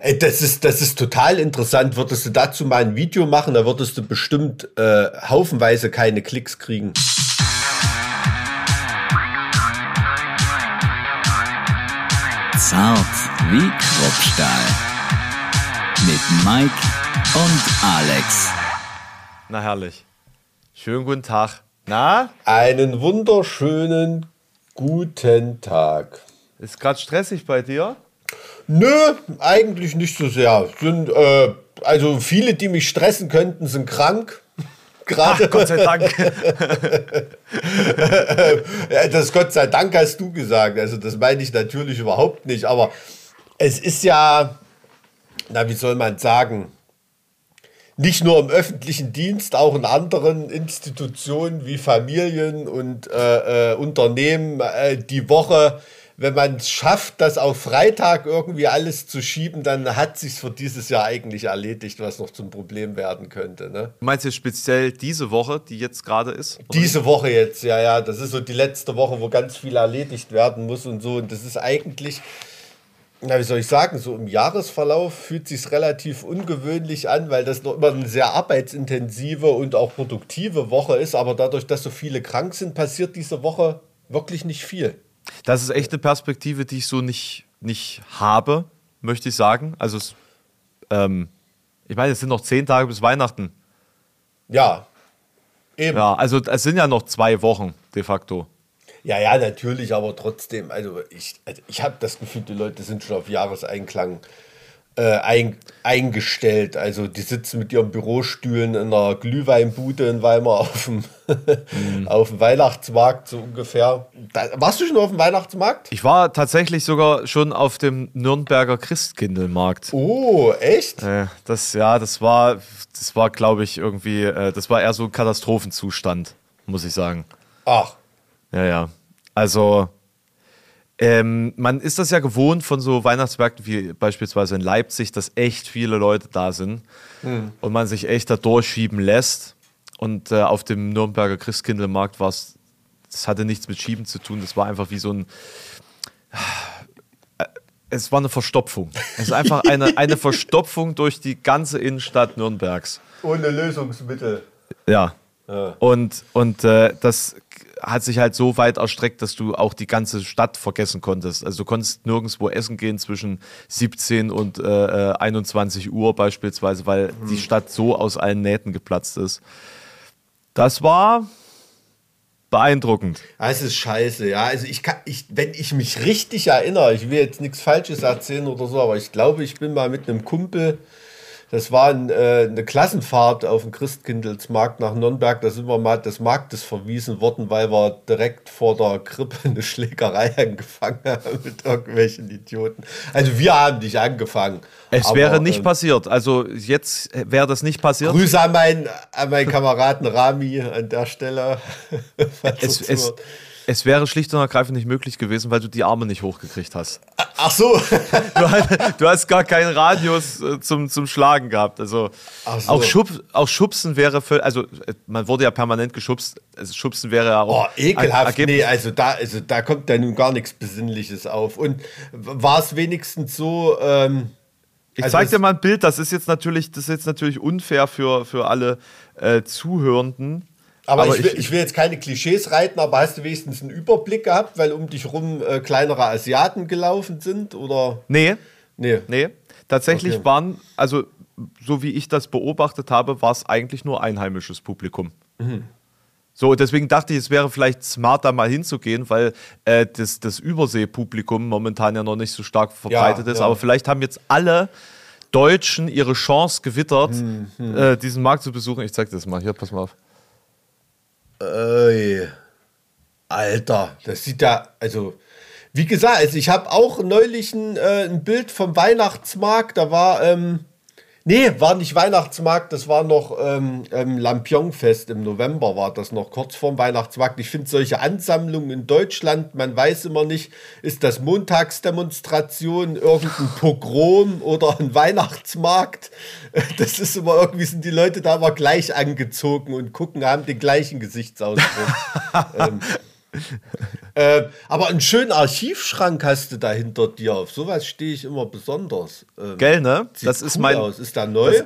Ey, das ist, das ist total interessant. Würdest du dazu mal ein Video machen, da würdest du bestimmt äh, haufenweise keine Klicks kriegen. Zart wie Kruppstahl. Mit Mike und Alex. Na herrlich. Schönen guten Tag. Na? Einen wunderschönen guten Tag. Ist gerade stressig bei dir? Nö, eigentlich nicht so sehr. Sind, äh, also viele, die mich stressen könnten, sind krank. Ach, Gott sei Dank. Das Gott sei Dank hast du gesagt. Also das meine ich natürlich überhaupt nicht. Aber es ist ja, na wie soll man sagen, nicht nur im öffentlichen Dienst, auch in anderen Institutionen wie Familien und äh, äh, Unternehmen äh, die Woche, wenn man es schafft, das auf Freitag irgendwie alles zu schieben, dann hat sich für dieses Jahr eigentlich erledigt, was noch zum Problem werden könnte. Ne? Du meinst jetzt speziell diese Woche, die jetzt gerade ist? oder? Diese Woche jetzt, ja, ja, das ist so die letzte Woche, wo ganz viel erledigt werden muss und so. Und das ist eigentlich, na, wie soll ich sagen, so im Jahresverlauf fühlt sich relativ ungewöhnlich an, weil das noch immer eine sehr arbeitsintensive und auch produktive Woche ist. Aber dadurch, dass so viele krank sind, passiert diese Woche wirklich nicht viel. Das ist echt eine Perspektive, die ich so nicht, nicht habe, möchte ich sagen. Also, es, ähm, ich meine, es sind noch zehn Tage bis Weihnachten. Ja, eben. Ja, also es sind ja noch zwei Wochen de facto. Ja, ja, natürlich, aber trotzdem, also ich, also ich habe das Gefühl, die Leute sind schon auf Jahreseinklang äh, ein, eingestellt. Also die sitzen mit ihren Bürostühlen in einer Glühweinbude in Weimar auf dem, auf dem Weihnachtsmarkt, so ungefähr. Da, warst du schon auf dem Weihnachtsmarkt? Ich war tatsächlich sogar schon auf dem Nürnberger Christkindlmarkt. Oh, echt? Äh, das, ja, das war, das war, glaube ich, irgendwie, äh, das war eher so ein Katastrophenzustand, muss ich sagen. Ach, Ja, ja. Also, ähm, man ist das ja gewohnt von so Weihnachtsmärkten wie beispielsweise in Leipzig, dass echt viele Leute da sind und man sich echt da durchschieben lässt. Und äh, auf dem Nürnberger Christkindlmarkt war es, das hatte nichts mit Schieben zu tun, das war einfach wie so ein. äh, Es war eine Verstopfung. Es ist einfach eine, eine Verstopfung durch die ganze Innenstadt Nürnbergs. ohne Lösungsmittel. Ja. Und, und äh, das hat sich halt so weit erstreckt, dass du auch die ganze Stadt vergessen konntest. Also du konntest nirgendwo essen gehen zwischen 17 und äh, äh, 21 Uhr beispielsweise, weil die Stadt so aus allen Nähten geplatzt ist. Das war beeindruckend. Das ist scheiße, ja. Also ich kann, ich, wenn ich mich richtig erinnere, ich will jetzt nichts Falsches erzählen oder so, aber ich glaube, ich bin mal mit einem Kumpel, das war ein, äh, eine Klassenfahrt auf dem Christkindlesmarkt nach Nürnberg, da sind wir mal des Marktes verwiesen worden, weil wir direkt vor der Krippe eine Schlägerei angefangen haben mit irgendwelchen Idioten. Also wir haben nicht angefangen. Es aber, wäre nicht ähm, passiert. Also jetzt wäre das nicht passiert. Grüße an meinen, an meinen Kameraden Rami an der Stelle. Es, es. Es wäre schlicht und ergreifend nicht möglich gewesen, weil du die Arme nicht hochgekriegt hast. Ach so. Du, hast- du hast gar keinen Radius äh, zum, zum Schlagen gehabt. Also so. auch, Schub, auch Schubsen wäre für, also äh, man wurde ja permanent geschubst. Also Schubsen wäre ja Oh, auch ekelhaft. Ergebnis- Nee, also da, also da kommt ja nun gar nichts Besinnliches auf. Und war es wenigstens so, ähm, Ich also zeig dir mal ein Bild. Das ist jetzt natürlich, das ist jetzt natürlich unfair für, für alle äh, Zuhörenden. Aber, ich, will, ich will jetzt keine Klischees reiten, aber hast du wenigstens einen Überblick gehabt, weil um dich rum äh, kleinere Asiaten gelaufen sind? Oder? nee, Nee. nee. Tatsächlich Okay. waren, also so wie ich das beobachtet habe, war es eigentlich nur einheimisches Publikum. Mhm. So, deswegen dachte ich, es wäre vielleicht smart, da mal hinzugehen, weil äh, das, das Überseepublikum momentan ja noch nicht so stark verbreitet ist. ja. Aber vielleicht haben jetzt alle Deutschen ihre Chance gewittert, Mhm. äh, diesen Markt zu besuchen. Ich zeig das mal. Hier, pass mal auf. Ey, Alter, das sieht ja, also, wie gesagt, also ich habe auch neulich ein, äh, ein Bild vom Weihnachtsmarkt, da war, ähm, nee, war nicht Weihnachtsmarkt, das war noch ähm, ähm, Lampion-Fest im November, war das noch kurz vorm Weihnachtsmarkt. Ich finde solche Ansammlungen in Deutschland, man weiß immer nicht, ist das Montagsdemonstration, irgendein Pogrom oder ein Weihnachtsmarkt. Das ist immer irgendwie, sind die Leute da immer gleich angezogen und gucken, haben den gleichen Gesichtsausdruck. ähm, äh, aber einen schönen Archivschrank hast du da hinter dir. Auf sowas stehe ich immer besonders. Ähm, Gell, ne? das ist cool mein. Aus. Ist da neu?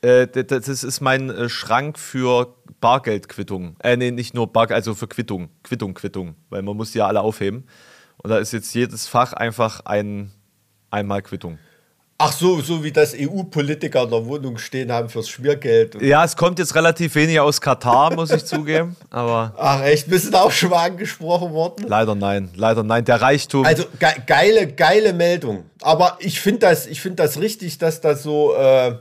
Das, äh, das ist mein Schrank für Bargeldquittung. Äh, nee, nicht nur Bargeld, also für Quittung. Quittung, Quittung. Weil man muss die ja alle aufheben. Und da ist jetzt jedes Fach einfach ein einmal Quittung. Ach so, so wie das EU-Politiker in der Wohnung stehen haben fürs Schmiergeld. Ja, es kommt jetzt relativ wenig aus Katar, muss ich zugeben. Aber Ach echt, bist du da auch schon mal angesprochen worden? Leider nein, leider nein. Der Reichtum. Also ge geile, geile Meldung. Aber ich finde das, find das richtig, dass das so, äh,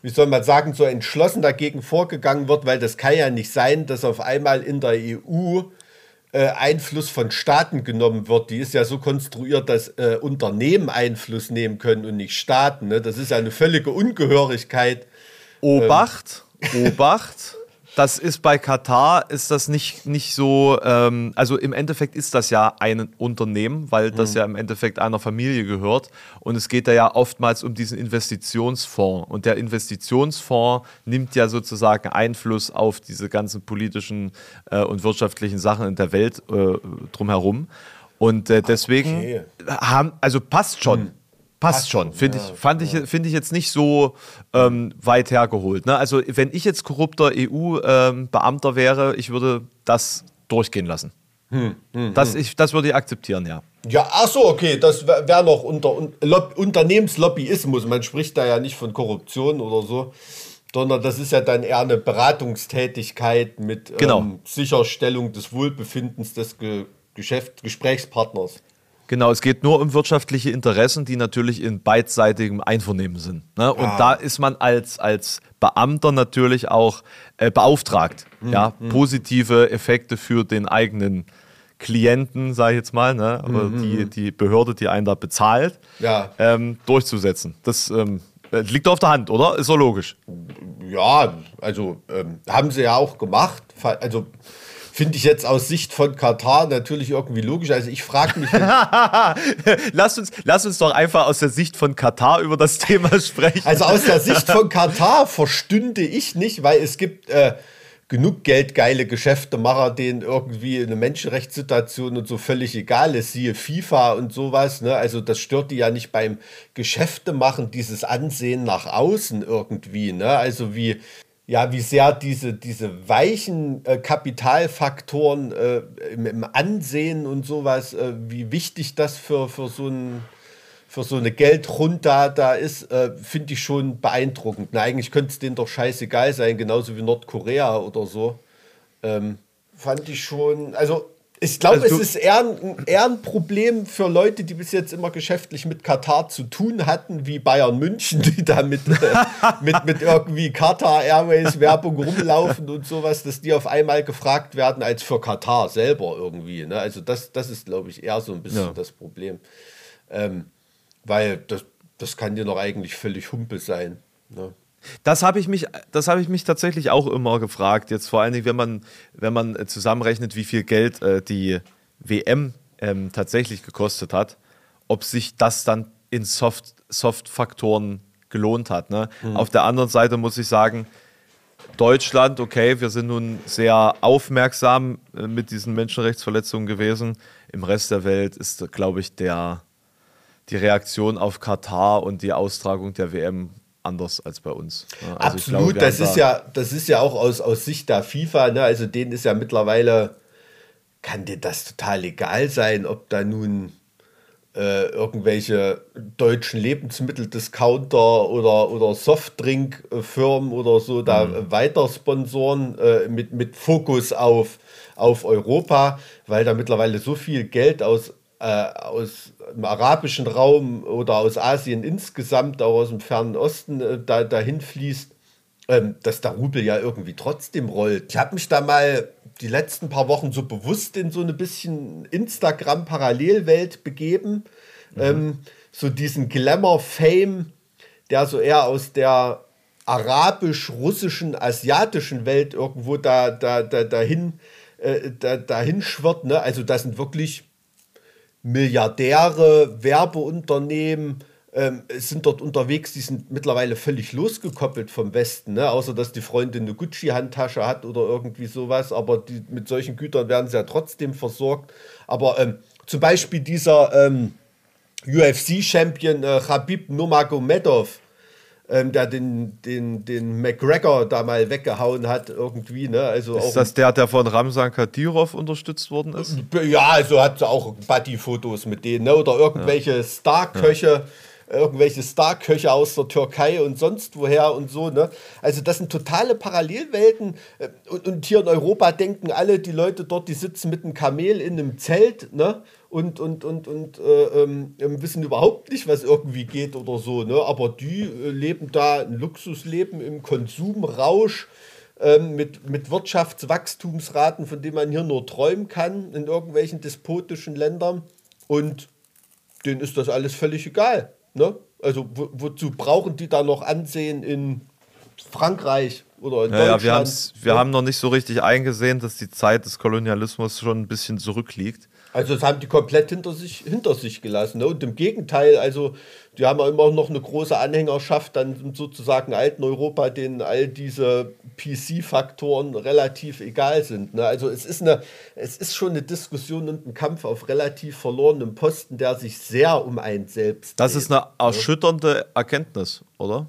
wie soll man sagen, so entschlossen dagegen vorgegangen wird, weil das kann ja nicht sein, dass auf einmal in der EU äh, Einfluss von Staaten genommen wird, die ist ja so konstruiert, dass äh, Unternehmen Einfluss nehmen können und nicht Staaten. Ne? Das ist ja eine völlige Ungehörigkeit. Obacht, ähm. Obacht das ist bei Katar ist das nicht, nicht so, ähm, also im Endeffekt ist das ja ein Unternehmen, weil das mhm. ja im Endeffekt einer Familie gehört. Und es geht da ja oftmals um diesen Investitionsfonds. Und der Investitionsfonds nimmt ja sozusagen Einfluss auf diese ganzen politischen äh, und wirtschaftlichen Sachen in der Welt äh, drumherum. Und äh, deswegen okay. haben, also passt schon. Mhm. Passt schon, finde ja, ich, fand ja. ich, finde ich jetzt nicht so ähm, weit hergeholt. Ne? Also wenn ich jetzt korrupter EU-Beamter ähm, wäre, ich würde das durchgehen lassen. Hm, hm, das, hm. Ich, das würde ich akzeptieren, ja. Ja, ach so, okay, das wäre noch unter un, Unternehmenslobbyismus. Man spricht da ja nicht von Korruption oder so, sondern das ist ja dann eher eine Beratungstätigkeit mit genau. ähm, Sicherstellung des Wohlbefindens des Ge Geschäft Gesprächspartners. Genau, es geht nur um wirtschaftliche Interessen, die natürlich in beidseitigem Einvernehmen sind. Ne? Und ah. da ist man als, als Beamter natürlich auch äh, beauftragt, mhm. ja, hm. positive Effekte für den eigenen Klienten, sage ich jetzt mal, ne? aber mhm. die, hm. die Behörde, die einen da bezahlt, ja. ähm, durchzusetzen. Das ähm, liegt auf der Hand, oder? Ist so logisch. Ja, also ähm, haben sie ja auch gemacht. Also Finde ich jetzt aus Sicht von Katar natürlich irgendwie logisch. Also ich frage mich. lass, uns, lass uns doch einfach aus der Sicht von Katar über das Thema sprechen. Also aus der Sicht von Katar verstünde ich nicht, weil es gibt äh, genug geldgeile Geschäftemacher, denen irgendwie eine Menschenrechtssituation und so völlig egal ist, siehe FIFA und sowas. Ne? Also das stört die ja nicht beim Geschäftemachen, dieses Ansehen nach außen irgendwie. Ne? Also wie ja, wie sehr diese, diese weichen äh, Kapitalfaktoren äh, im, im, Ansehen und sowas, äh, wie wichtig das für, für, so, ein, für so eine Geldrunda da ist, äh, finde ich schon beeindruckend. Na, eigentlich könnte es denen doch scheißegal sein, genauso wie Nordkorea oder so. Ähm, fand ich schon, also ich glaube, also es ist eher ein, eher ein Problem für Leute, die bis jetzt immer geschäftlich mit Katar zu tun hatten, wie Bayern München, die da mit, äh, mit, mit irgendwie Qatar Airways Werbung rumlaufen und sowas, dass die auf einmal gefragt werden als für Katar selber irgendwie. Ne? Also das, das ist, glaube ich, eher so ein bisschen ja. das Problem. Ähm, weil das, das kann dir doch eigentlich völlig Humpe sein. Ne? Das habe ich mich, das habe ich mich tatsächlich auch immer gefragt. Jetzt vor allen Dingen, wenn man, wenn man zusammenrechnet, wie viel Geld äh, die WM ähm, tatsächlich gekostet hat, ob sich das dann in Soft, Soft-Faktoren gelohnt hat. Ne? Mhm. Auf der anderen Seite muss ich sagen, Deutschland, okay, wir sind nun sehr aufmerksam äh, mit diesen Menschenrechtsverletzungen gewesen. Im Rest der Welt ist, glaube ich, der, die Reaktion auf Katar und die Austragung der WM anders als bei uns. Also Absolut, glaube, das ist da ja, das ist ja auch aus, aus Sicht der FIFA, ne? also denen ist ja mittlerweile, kann dir das total egal sein, ob da nun äh, irgendwelche deutschen Lebensmitteldiscounter oder, oder Softdrinkfirmen oder so da mhm. weiter sponsoren äh, mit, mit Fokus auf, auf Europa, weil da mittlerweile so viel Geld aus aus dem arabischen Raum oder aus Asien insgesamt, auch aus dem Fernen Osten, äh, da, dahin fließt, ähm, dass der Rubel ja irgendwie trotzdem rollt. Ich habe mich da mal die letzten paar Wochen so bewusst in so eine bisschen Instagram-Parallelwelt begeben. Mhm. Ähm, so diesen Glamour-Fame, der so eher aus der arabisch-russischen, asiatischen Welt irgendwo da, da, da, dahin, äh, da, dahin schwirrt. Ne? Also das sind wirklich Milliardäre, Werbeunternehmen, äh, ähm, sind dort unterwegs, die sind mittlerweile völlig losgekoppelt vom Westen, ne? außer dass die Freundin eine Gucci-Handtasche hat oder irgendwie sowas, aber die, mit solchen Gütern werden sie ja trotzdem versorgt. Aber ähm, zum Beispiel dieser ähm, UFC-Champion äh, Khabib Nurmagomedov, ähm, der den, den, den McGregor da mal weggehauen hat, irgendwie. Ne? Also ist das der, der von Ramzan Kadyrov unterstützt worden ist? Ja, also hat sie auch Buddy-Fotos mit denen ne? oder irgendwelche ja. Star-Köche. Ja irgendwelche Star-Köche aus der Türkei und sonst woher und so. Ne? Also das sind totale Parallelwelten. Äh, und, und, hier in Europa denken alle, die Leute dort, die sitzen mit einem Kamel in einem Zelt ne? Und, und, und, und äh, ähm, wissen überhaupt nicht, was irgendwie geht oder so. Ne? Aber die äh, leben da ein Luxusleben im Konsumrausch. Ähm, mit, mit Wirtschaftswachstumsraten, von denen man hier nur träumen kann, in irgendwelchen despotischen Ländern. Und denen ist das alles völlig egal. Ne? Also wo, wozu brauchen die da noch Ansehen in Frankreich oder in ja, Deutschland? Ja, wir, wir haben noch nicht so richtig eingesehen, dass die Zeit des Kolonialismus schon ein bisschen zurückliegt. Also das haben die komplett hinter sich, hinter sich gelassen. Ne? Und im Gegenteil, also die haben immer noch eine große Anhängerschaft, dann sozusagen alten Europa, denen all diese PC-Faktoren relativ egal sind. Ne? Also es ist, eine, es ist schon eine Diskussion und ein Kampf auf relativ verlorenem Posten, der sich sehr um einen selbst Das dreht, ist eine ne? erschütternde Erkenntnis, oder?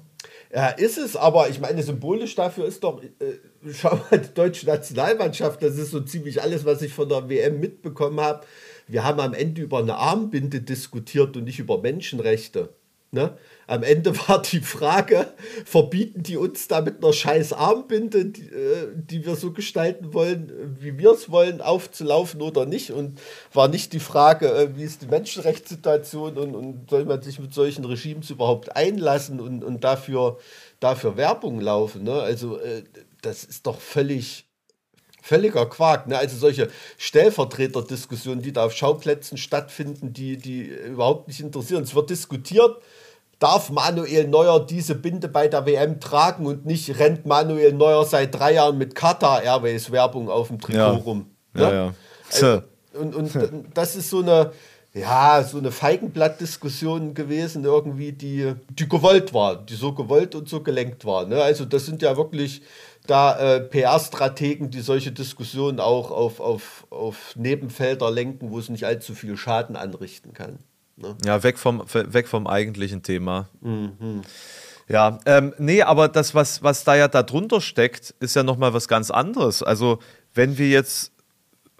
Ja, ist es, aber ich meine, symbolisch dafür ist doch, äh, schau mal, die deutsche Nationalmannschaft, das ist so ziemlich alles, was ich von der WM mitbekommen habe. Wir haben am Ende über eine Armbinde diskutiert und nicht über Menschenrechte. Ne? Am Ende war die Frage, verbieten die uns da mit einer scheiß Armbinde, die, äh, die wir so gestalten wollen, wie wir es wollen, aufzulaufen oder nicht? Und war nicht die Frage, äh, wie ist die Menschenrechtssituation und, und soll man sich mit solchen Regimes überhaupt einlassen und, und dafür, dafür Werbung laufen? Ne? Also äh, das ist doch völlig völliger Quark. Ne? Also solche Stellvertreterdiskussionen, die da auf Schauplätzen stattfinden, die, die überhaupt nicht interessieren. Es wird diskutiert, darf Manuel Neuer diese Binde bei der WM tragen und nicht rennt Manuel Neuer seit drei Jahren mit Qatar Airways Werbung auf dem Trikot ja. rum. Ne? Ja, ja. Also, und, und das ist so eine, ja, so eine Feigenblattdiskussion gewesen, irgendwie, die, die gewollt war, die so gewollt und so gelenkt war. Ne? Also das sind ja wirklich da äh, PR-Strategen, die solche Diskussionen auch auf, auf, auf Nebenfelder lenken, wo es nicht allzu viel Schaden anrichten kann. Ne? Ja, weg vom, weg vom eigentlichen Thema. Mhm. Ja, ähm, nee, aber das, was, was da ja darunter steckt, ist ja nochmal was ganz anderes. Also, wenn wir jetzt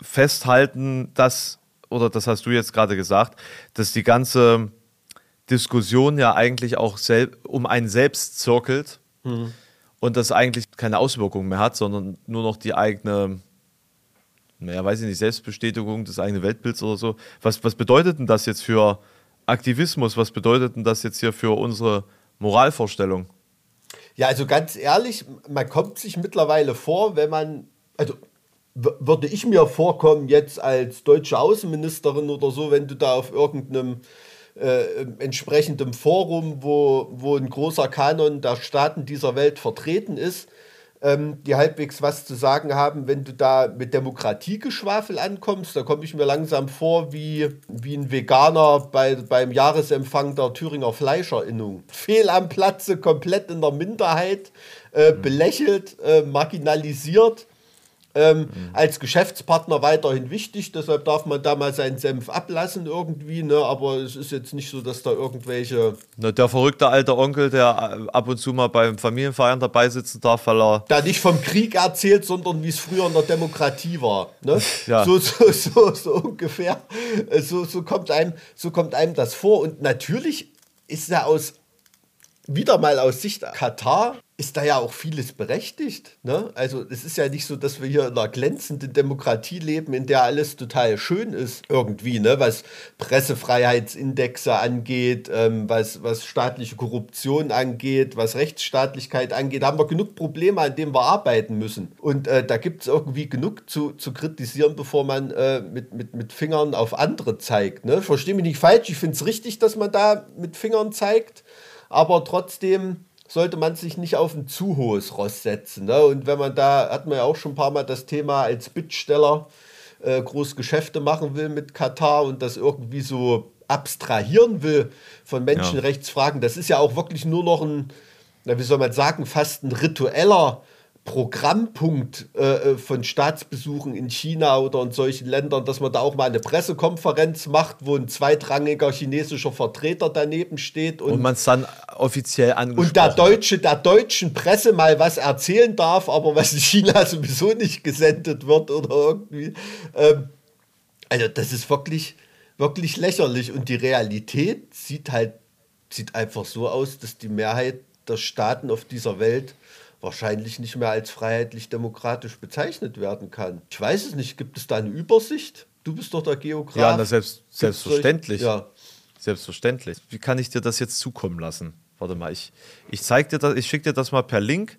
festhalten, dass, oder das hast du jetzt gerade gesagt, dass die ganze Diskussion ja eigentlich auch um einen selbst zirkelt mhm. Und das eigentlich keine Auswirkungen mehr hat, sondern nur noch die eigene naja, weiß ich nicht, Selbstbestätigung des eigenen Weltbilds oder so. Was, was bedeutet denn das jetzt für Aktivismus? Was bedeutet denn das jetzt hier für unsere Moralvorstellung? Ja, also ganz ehrlich, man kommt sich mittlerweile vor, wenn man, also würde ich mir vorkommen, jetzt als deutsche Außenministerin oder so, wenn du da auf irgendeinem äh, entsprechenden Forum, wo, wo ein großer Kanon der Staaten dieser Welt vertreten ist, ähm, die halbwegs was zu sagen haben, wenn du da mit Demokratiegeschwafel ankommst. Da komme ich mir langsam vor wie, wie ein Veganer bei, beim Jahresempfang der Thüringer Fleischerinnung. Fehl am Platze, komplett in der Minderheit, äh, mhm. belächelt, äh, marginalisiert ähm, mhm. Als Geschäftspartner weiterhin wichtig, deshalb darf man da mal seinen Senf ablassen irgendwie, ne? aber es ist jetzt nicht so, dass da irgendwelche... Na, der verrückte alte Onkel, der ab und zu mal beim Familienfeiern dabei sitzen darf, weil er... Da nicht vom Krieg erzählt, sondern wie es früher in der Demokratie war. Ne? Ja. So, so, so, so ungefähr. So, so, kommt einem, so kommt einem das vor und natürlich ist er aus wieder mal aus Sicht Katar ist da ja auch vieles berechtigt. Ne? Also es ist ja nicht so, dass wir hier in einer glänzenden Demokratie leben, in der alles total schön ist irgendwie, ne? was Pressefreiheitsindexe angeht, ähm, was, was staatliche Korruption angeht, was Rechtsstaatlichkeit angeht. Da haben wir genug Probleme, an denen wir arbeiten müssen. Und äh, da gibt es irgendwie genug zu, zu kritisieren, bevor man äh, mit, mit, mit Fingern auf andere zeigt. Ne? Verstehe mich nicht falsch, ich finde es richtig, dass man da mit Fingern zeigt, aber trotzdem sollte man sich nicht auf ein zu hohes Ross setzen. Ne? Und wenn man da, hat man ja auch schon ein paar Mal das Thema als Bittsteller äh, groß Geschäfte machen will mit Katar und das irgendwie so abstrahieren will von Menschenrechtsfragen, das ist ja auch wirklich nur noch ein, na, wie soll man sagen, fast ein ritueller Programmpunkt äh, äh, von Staatsbesuchen in China oder in solchen Ländern, dass man da auch mal eine Pressekonferenz macht, wo ein zweitrangiger chinesischer Vertreter daneben steht und, und man es dann offiziell angesprochen und der Deutsche der deutschen Presse mal was erzählen darf, aber was in China sowieso nicht gesendet wird oder irgendwie. Ähm, also das ist wirklich wirklich lächerlich und die Realität sieht halt sieht einfach so aus, dass die Mehrheit der Staaten auf dieser Welt wahrscheinlich nicht mehr als freiheitlich-demokratisch bezeichnet werden kann. Ich weiß es nicht, gibt es da eine Übersicht? Du bist doch der Geograf. Ja, na, selbst, selbstverständlich. Ja. Selbstverständlich. Wie kann ich dir das jetzt zukommen lassen? Warte mal, ich, ich zeig dir das, ich schicke dir das mal per Link.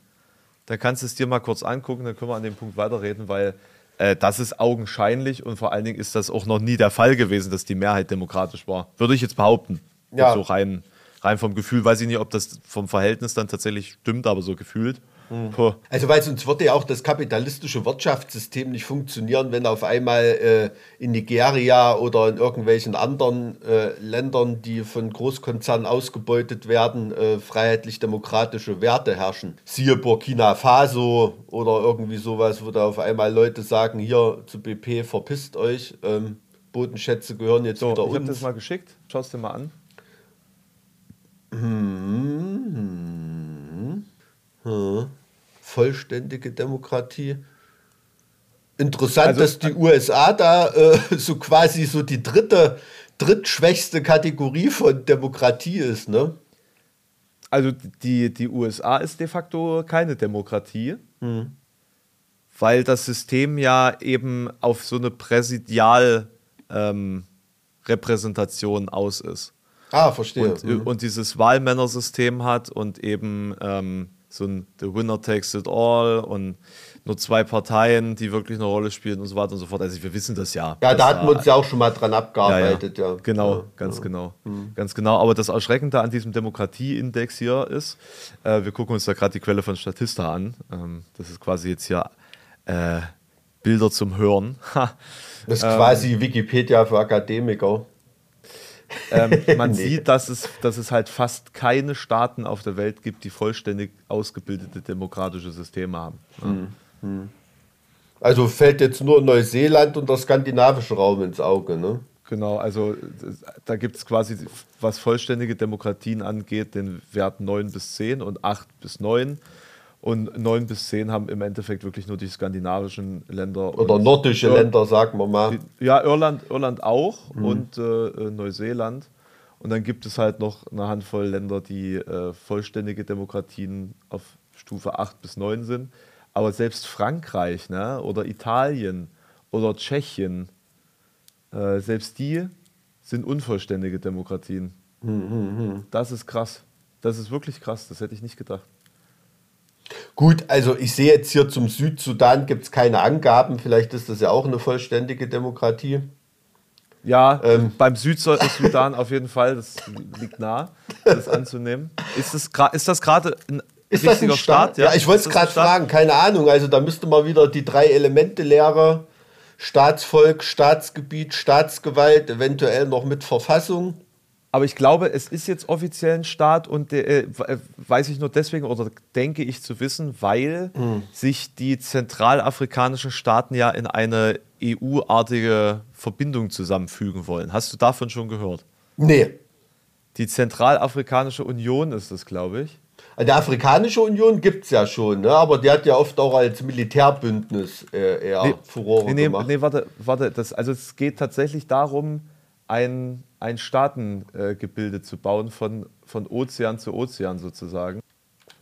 Dann kannst du es dir mal kurz angucken, dann können wir an dem Punkt weiterreden, weil äh, das ist augenscheinlich und vor allen Dingen ist das auch noch nie der Fall gewesen, dass die Mehrheit demokratisch war. Würde ich jetzt behaupten. Ja. So rein, rein vom Gefühl, weiß ich nicht, ob das vom Verhältnis dann tatsächlich stimmt, aber so gefühlt. Mhm. Also weil sonst würde ja auch das kapitalistische Wirtschaftssystem nicht funktionieren, wenn auf einmal äh, in Nigeria oder in irgendwelchen anderen äh, Ländern, die von Großkonzernen ausgebeutet werden, äh, freiheitlich-demokratische Werte herrschen. Siehe Burkina Faso oder irgendwie sowas, wo da auf einmal Leute sagen, hier zu BP, verpisst euch, ähm, Bodenschätze gehören jetzt so, wieder ich uns. Ich habe das mal geschickt, schau es dir mal an. Hm. Hm vollständige Demokratie. Interessant, also, dass die USA da äh, so quasi so die dritte, drittschwächste Kategorie von Demokratie ist, ne? Also die, die USA ist de facto keine Demokratie, hm. weil das System ja eben auf so eine Präsidialrepräsentation ähm, aus ist. Ah, verstehe. Und, mhm. und dieses Wahlmännersystem hat und eben ähm, so ein The Winner Takes It All und nur zwei Parteien, die wirklich eine Rolle spielen und so weiter und so fort. Also wir wissen das ja. Ja, da hatten wir uns ja auch schon mal dran abgearbeitet, ja. ja. ja. Genau, ja, ganz genau. Mhm. Ganz genau. Aber das Erschreckende an diesem Demokratieindex hier ist, äh, wir gucken uns da gerade die Quelle von Statista an. Ähm, das ist quasi jetzt hier äh, Bilder zum Hören. das ist quasi ähm, Wikipedia für Akademiker. Ähm, man nee. sieht, dass es, dass es halt fast keine Staaten auf der Welt gibt, die vollständig ausgebildete demokratische Systeme haben. Hm, hm. Also fällt jetzt nur Neuseeland und der skandinavische Raum ins Auge, ne? Genau, also da gibt es quasi, was vollständige Demokratien angeht, den Wert 9 bis 10 und 8 bis 9. Und 9 bis 10 haben im Endeffekt wirklich nur die skandinavischen Länder. Oder nordische Ir Länder, sagen wir mal. Ja, Irland, Irland auch mhm. und äh, Neuseeland. Und dann gibt es halt noch eine Handvoll Länder, die äh, vollständige Demokratien auf Stufe 8 bis 9 sind. Aber selbst Frankreich ne, oder Italien oder Tschechien, äh, selbst die sind unvollständige Demokratien. Mhm, mhm. Das ist krass. Das ist wirklich krass. Das hätte ich nicht gedacht. Gut, also ich sehe jetzt hier zum Südsudan gibt es keine Angaben. Vielleicht ist das ja auch eine vollständige Demokratie. Ja, ähm. beim Südsudan auf jeden Fall, das liegt nah, das anzunehmen. Ist das, ist das gerade ein ist das ein Staat? Staat? Ja, ja ich wollte es gerade fragen, keine Ahnung. Also da müsste man wieder die drei Elemente lehre. Staatsvolk, Staatsgebiet, Staatsgewalt, eventuell noch mit Verfassung. Aber ich glaube, es ist jetzt offiziell ein Staat und äh, äh, weiß ich nur deswegen oder denke ich zu wissen, weil mhm. sich die zentralafrikanischen Staaten ja in eine EU-artige Verbindung zusammenfügen wollen. Hast du davon schon gehört? Nee. Die Zentralafrikanische Union ist das, glaube ich. Die Afrikanische Union gibt es ja schon, ne? aber die hat ja oft auch als Militärbündnis äh, eher nee, Furore nee, nee, gemacht. Nee, warte, warte das, also es geht tatsächlich darum, ein ein Staatengebilde zu bauen von, von Ozean zu Ozean sozusagen.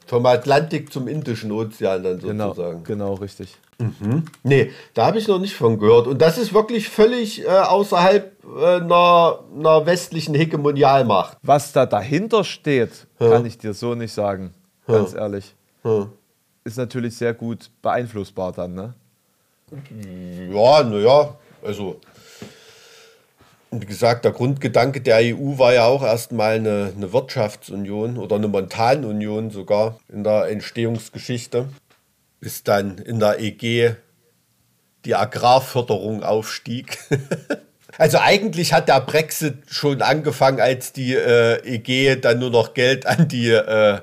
Vom Atlantik zum Indischen Ozean dann genau, sozusagen. Genau, genau richtig. Mhm. Nee, da habe ich noch nicht von gehört. Und das ist wirklich völlig äh, außerhalb äh, einer, einer, westlichen Hegemonialmacht. Was da dahinter steht, ja. kann ich dir so nicht sagen. Ganz ja. ehrlich. Ja. Ist natürlich sehr gut beeinflussbar dann, ne? Ja, naja, also wie gesagt, der Grundgedanke der EU war ja auch erstmal eine, eine Wirtschaftsunion oder eine Montanunion sogar in der Entstehungsgeschichte, bis dann in der EG die Agrarförderung aufstieg. Also eigentlich hat der Brexit schon angefangen, als die äh, EG dann nur noch Geld an die, äh,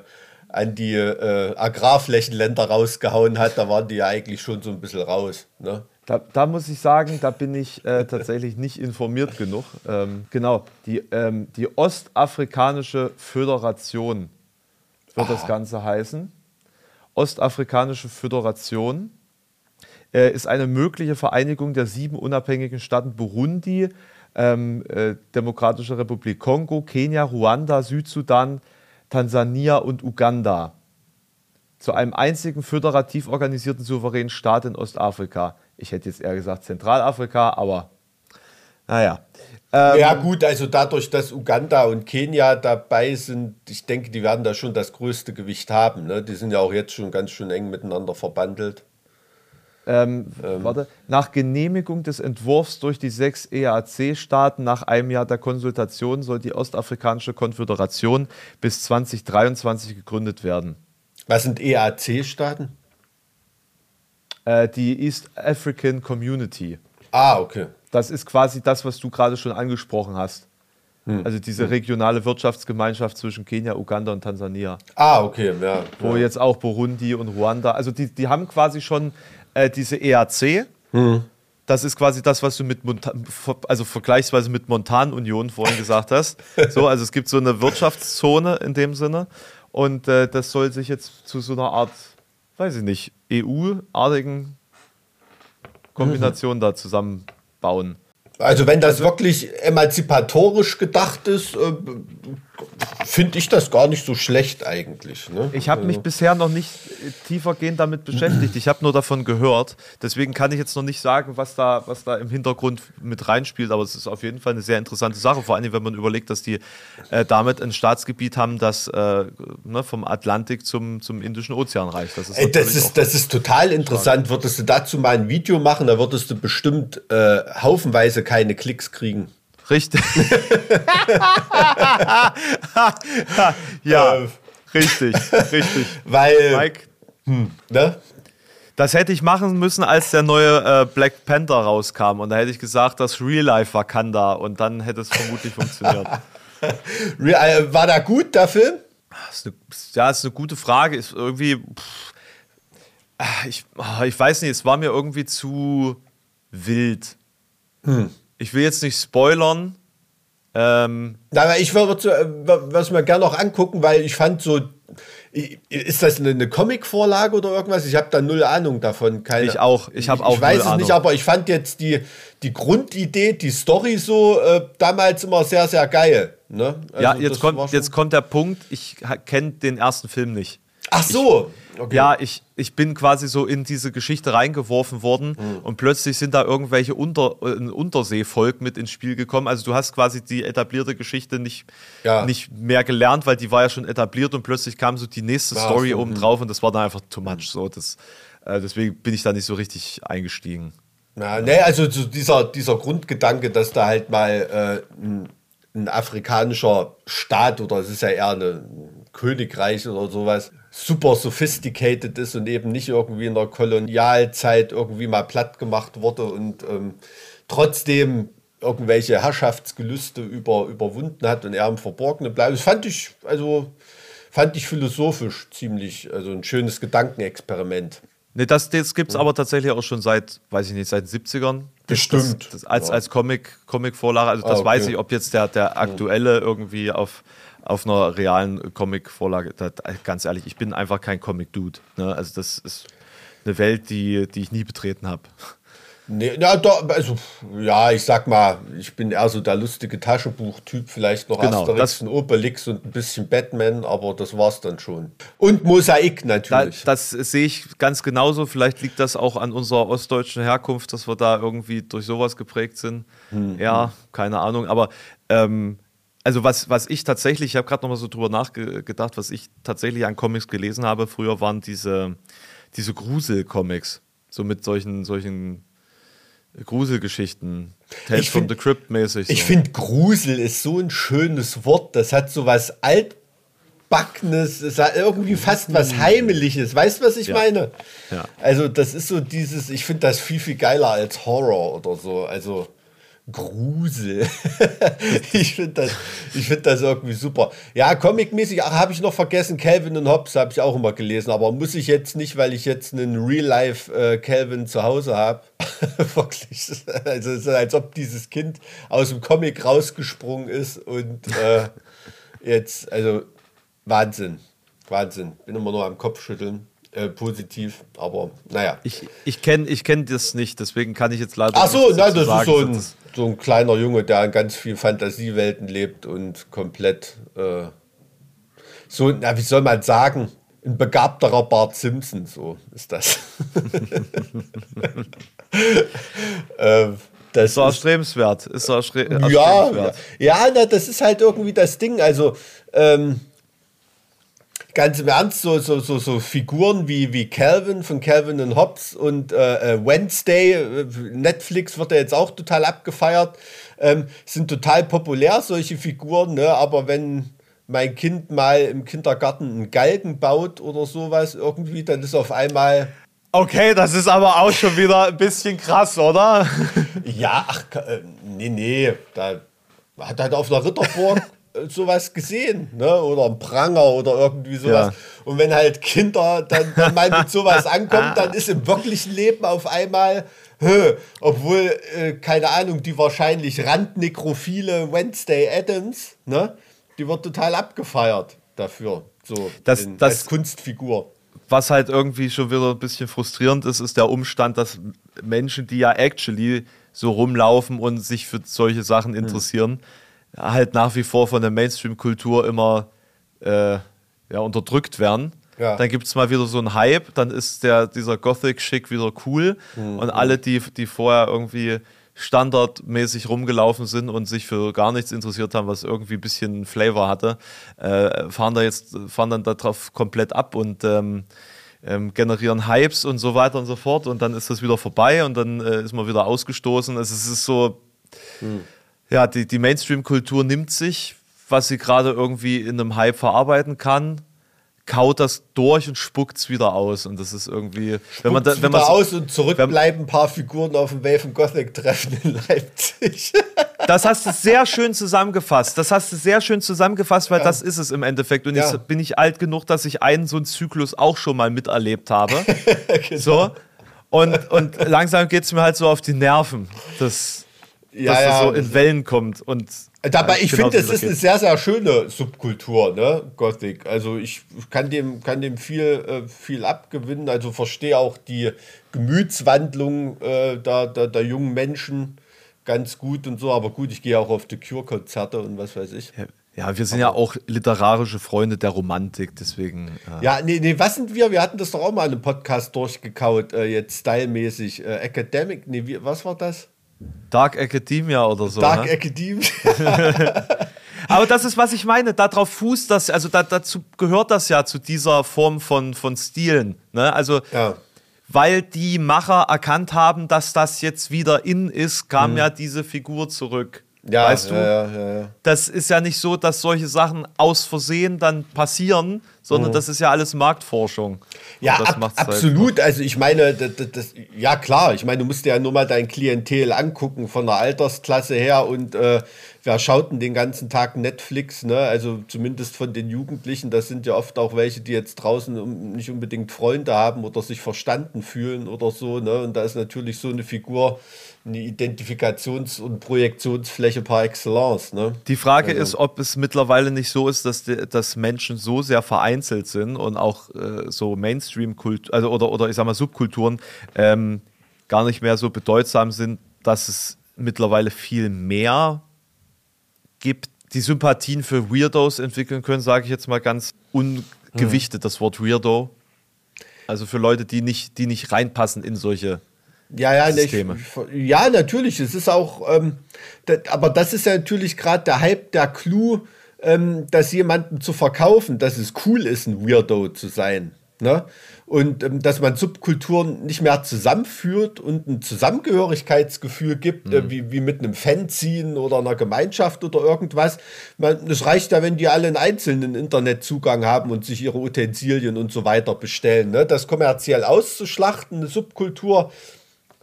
an die äh, Agrarflächenländer rausgehauen hat. Da waren die ja eigentlich schon so ein bisschen raus. Ne? Da, da, muss ich sagen, da bin ich äh, tatsächlich nicht informiert genug. Ähm, genau, die, ähm, die Ostafrikanische Föderation wird ah. das Ganze heißen. Ostafrikanische Föderation äh, ist eine mögliche Vereinigung der sieben unabhängigen Staaten Burundi, ähm, äh, Demokratische Republik Kongo, Kenia, Ruanda, Südsudan, Tansania und Uganda zu einem einzigen föderativ organisierten souveränen Staat in Ostafrika. Ich hätte jetzt eher gesagt Zentralafrika, aber naja. Ähm, ja gut, also dadurch, dass Uganda und Kenia dabei sind, ich denke, die werden da schon das größte Gewicht haben. Ne? Die sind ja auch jetzt schon ganz schön eng miteinander verbandelt. Ähm, ähm. Warte, nach Genehmigung des Entwurfs durch die sechs EAC-Staaten nach einem Jahr der Konsultation soll die Ostafrikanische Konföderation bis 2023 gegründet werden. Was sind EAC-Staaten? Äh, die East African Community. Ah, okay. Das ist quasi das, was du gerade schon angesprochen hast. Hm. Also diese hm. regionale Wirtschaftsgemeinschaft zwischen Kenia, Uganda und Tansania. Ah, okay, ja. Wo ja. jetzt auch Burundi und Ruanda, also die, die haben quasi schon äh, diese EAC. Hm. Das ist quasi das, was du mit Montan also vergleichsweise mit Montanunion vorhin gesagt hast. So, also es gibt so eine Wirtschaftszone in dem Sinne. Und äh, das soll sich jetzt zu so einer Art, weiß ich nicht, EU-artigen Kombination mhm. da zusammenbauen. Also wenn das wirklich emanzipatorisch gedacht ist, äh, finde ich das gar nicht so schlecht eigentlich. Ne? Ich habe mich also. bisher noch nicht tiefergehend damit beschäftigt. Ich habe nur davon gehört. Deswegen kann ich jetzt noch nicht sagen, was da, was da im Hintergrund mit reinspielt. Aber es ist auf jeden Fall eine sehr interessante Sache. Vor allem, wenn man überlegt, dass die äh, damit ein Staatsgebiet haben, das äh, ne, vom Atlantik zum, zum Indischen Ozean reicht. Das ist, Ey, das ist, das ist total interessant. Stark. Würdest du dazu mal ein Video machen, da würdest du bestimmt äh, haufenweise keine Klicks kriegen. Richtig. ja, äh, richtig, richtig. Weil. Mike, hm, ne? Das hätte ich machen müssen, als der neue äh, Black Panther rauskam. Und da hätte ich gesagt, das Real Life Wakanda. Und dann hätte es vermutlich funktioniert. Äh, war da gut, der Film? Ist eine, ja, ist eine gute Frage. Ist irgendwie. Pff, ich, ah, ich weiß nicht, es war mir irgendwie zu wild. Hm ich will jetzt nicht spoilern. Ähm, Aber ich würde äh, was mir gerne noch angucken, weil ich fand so, ist das eine, eine Comic-Vorlage oder irgendwas? Ich habe da null Ahnung davon. Keine, ich auch. Ich habe auch. Ich weiß es Ahnung. nicht, aber ich fand jetzt die, die Grundidee, die Story so äh, damals immer sehr, sehr geil. Ne? Also ja, jetzt kommt, jetzt kommt der Punkt. Ich kenne den ersten Film nicht. Ach so. Ich, Okay. Ja, ich, ich bin quasi so in diese Geschichte reingeworfen worden mhm. und plötzlich sind da irgendwelche Unter, äh, Unterseevolk mit ins Spiel gekommen. Also du hast quasi die etablierte Geschichte nicht, ja. nicht mehr gelernt, weil die war ja schon etabliert und plötzlich kam so die nächste ja, Story so, oben mhm. drauf und das war dann einfach too much. So, das, äh, deswegen bin ich da nicht so richtig eingestiegen. Ja, nee, also so dieser, dieser Grundgedanke, dass da halt mal äh, ein, ein afrikanischer Staat oder es ist ja eher eine, ein Königreich oder sowas super sophisticated ist und eben nicht irgendwie in der Kolonialzeit irgendwie mal platt gemacht wurde und ähm, trotzdem irgendwelche Herrschaftsgelüste über, überwunden hat und er im Verborgenen bleibt. Das fand ich, also fand ich philosophisch ziemlich, also ein schönes Gedankenexperiment. Nee, das, das gibt es ja. aber tatsächlich auch schon seit, weiß ich nicht, seit den 70ern. Bestimmt. Das, das, als, ja. als Comic, Comic-Vorlage. Also das ah, okay. weiß ich, ob jetzt der, der aktuelle irgendwie auf auf einer realen Comic-Vorlage. Ganz ehrlich, ich bin einfach kein Comic-Dude. Ne? Also das ist eine Welt, die, die ich nie betreten habe. Nee, na, doch, also, ja, ich sag mal, ich bin eher so der lustige Taschenbuch-Typ, vielleicht noch genau, Asterix und Obelix und ein bisschen Batman, aber das war's dann schon. Und Mosaik natürlich. Da, das sehe ich ganz genauso. Vielleicht liegt das auch an unserer ostdeutschen Herkunft, dass wir da irgendwie durch sowas geprägt sind. Hm, ja, hm. keine Ahnung. Aber ähm, also was, was ich tatsächlich, ich habe gerade noch mal so drüber nachgedacht, was ich tatsächlich an Comics gelesen habe, früher waren diese, diese Grusel-Comics, so mit solchen, solchen Gruselgeschichten. Tales ich from the Crypt mäßig. So. Ich finde Grusel ist so ein schönes Wort, das hat so was altbackenes, es hat irgendwie fast was mm. heimliches. Weißt du, was ich ja. meine? Ja. Also das ist so dieses, ich finde das viel viel geiler als Horror oder so. Also Grusel. ich finde das, find das irgendwie super. Ja, comicmäßig, habe ich noch vergessen, Calvin und Hobbes habe ich auch immer gelesen, aber muss ich jetzt nicht, weil ich jetzt einen Real-Life äh, Calvin zu Hause habe. Wirklich. Also es ist als ob dieses Kind aus dem Comic rausgesprungen ist und äh, jetzt, also Wahnsinn. Wahnsinn. Bin immer nur am Kopf schütteln. Äh, positiv, aber naja. Ich, ich kenne ich kenn das nicht, deswegen kann ich jetzt leider. Ach so, nein, das sagen. ist so ein, so ein kleiner Junge, der in ganz vielen Fantasiewelten lebt und komplett äh, so, na, wie soll man sagen, ein begabterer Bart Simpson, so ist das. äh, das ist erstrebenswert. Ist erstrebenswert. Ja, ja, ja na, das ist halt irgendwie das Ding. Also, ähm, ganz im Ernst, so, so, so, so Figuren wie, wie Calvin von Calvin und Hobbes und äh, äh Wednesday, äh, Netflix wird ja jetzt auch total abgefeiert, ähm, sind total populär, solche Figuren, ne? aber wenn mein Kind mal im Kindergarten einen Galgen baut oder sowas irgendwie, dann ist auf einmal... Okay, das ist aber auch schon wieder ein bisschen krass, oder? ja, ach, äh, nee, nee, da hat halt auf einer Ritterburg sowas gesehen, ne? Oder ein Pranger oder irgendwie sowas. Ja. Und wenn halt Kinder dann, dann mal mit sowas ankommen, dann ist im wirklichen Leben auf einmal, hö, obwohl, äh, keine Ahnung, die wahrscheinlich randnekrophile Wednesday Adams, ne? Die wird total abgefeiert dafür. So das, in, das, als Kunstfigur. Was halt irgendwie schon wieder ein bisschen frustrierend ist, ist der Umstand, dass Menschen, die ja actually so rumlaufen und sich für solche Sachen hm. interessieren, hm halt nach wie vor von der Mainstream-Kultur immer äh, ja, unterdrückt werden. Ja. Dann gibt es mal wieder so einen Hype, dann ist der, dieser Gothic-Schick wieder cool mhm. und alle, die, die vorher irgendwie standardmäßig rumgelaufen sind und sich für gar nichts interessiert haben, was irgendwie ein bisschen Flavor hatte, äh, fahren da jetzt, fahren dann darauf komplett ab und ähm, ähm, generieren Hypes und so weiter und so fort und dann ist das wieder vorbei und dann äh, ist man wieder ausgestoßen. Also es ist so, mhm ja, die, die Mainstream-Kultur nimmt sich, was sie gerade irgendwie in einem Hype verarbeiten kann, kaut das durch und spuckt es wieder aus. Und das ist irgendwie. Spuckt's wenn man da, wenn man so, aus und zurückbleiben ein paar Figuren auf dem Wave Gothic-Treffen in Leipzig. Das hast du sehr schön zusammengefasst. Das hast du sehr schön zusammengefasst, weil ja. das ist es im Endeffekt. Und ja. jetzt bin ich alt genug, dass ich einen so einen Zyklus auch schon mal miterlebt habe. genau. So. Und, und langsam geht es mir halt so auf die Nerven. Das ja, dass ja. das so in Wellen kommt. Und Dabei, ich finde, es ist eine sehr, sehr schöne Subkultur, ne, Gothic. Also ich kann dem, kann dem viel, äh, viel abgewinnen. Also verstehe auch die Gemütswandlung äh, der, der, der, jungen Menschen ganz gut und so. Aber gut, ich gehe auch auf die Cure-Konzerte und was weiß ich. Ja. Ja, wir sind ja auch literarische Freunde der Romantik, deswegen. Äh ja, nee, nee, was sind wir? Wir hatten das doch auch mal in einem Podcast durchgekaut, äh, jetzt stylmäßig. Äh, Academic, nee, wie, was war das? Dark Academia oder so. Dark ne? Academia. Aber das ist, was ich meine. Darauf fußt das, also da, dazu gehört das ja zu dieser Form von, von Stilen. Ne? Also, ja. weil die Macher erkannt haben, dass das jetzt wieder in ist, kam mhm. ja diese Figur zurück. Ja, weißt du? Ja, ja, ja, das ist ja nicht so, dass solche Sachen aus Versehen dann passieren, sondern mhm. das ist ja alles Marktforschung. Ja, ab, halt absolut. Halt also ich meine, das, das, ja klar, ich meine, du musst dir ja nur mal dein Klientel angucken von der Altersklasse her und äh, wer schaut denn den ganzen Tag Netflix, ne? Also zumindest von den Jugendlichen, das sind ja oft auch welche, die jetzt draußen nicht unbedingt Freunde haben oder sich verstanden fühlen oder so, ne? Und da ist natürlich so eine Figur eine Identifikations- und Projektionsfläche par excellence. Ne? Die Frage also. ist, ob es mittlerweile nicht so ist, dass, die, dass Menschen so sehr vereinzelt sind und auch äh, so Mainstream-Kultur, also oder, oder ich sag mal Subkulturen ähm, gar nicht mehr so bedeutsam sind, dass es mittlerweile viel mehr gibt, die Sympathien für Weirdos entwickeln können, sage ich jetzt mal ganz ungewichtet, mhm. das Wort Weirdo. Also für Leute, die nicht, die nicht reinpassen in solche ja, ja, Systeme. Ich, ja, natürlich. Es ist auch, ähm, das, aber das ist ja natürlich gerade der Hype, der Clou, ähm, dass jemanden zu verkaufen, dass es cool ist, ein Weirdo zu sein. Ne? Und ähm, dass man Subkulturen nicht mehr zusammenführt und ein Zusammengehörigkeitsgefühl gibt, äh, mhm. äh, wie, wie mit einem Fanziehen oder einer Gemeinschaft oder irgendwas. Es reicht ja, wenn die alle einen einzelnen Internetzugang haben und sich ihre Utensilien und so weiter bestellen. Ne? Das kommerziell auszuschlachten, eine Subkultur,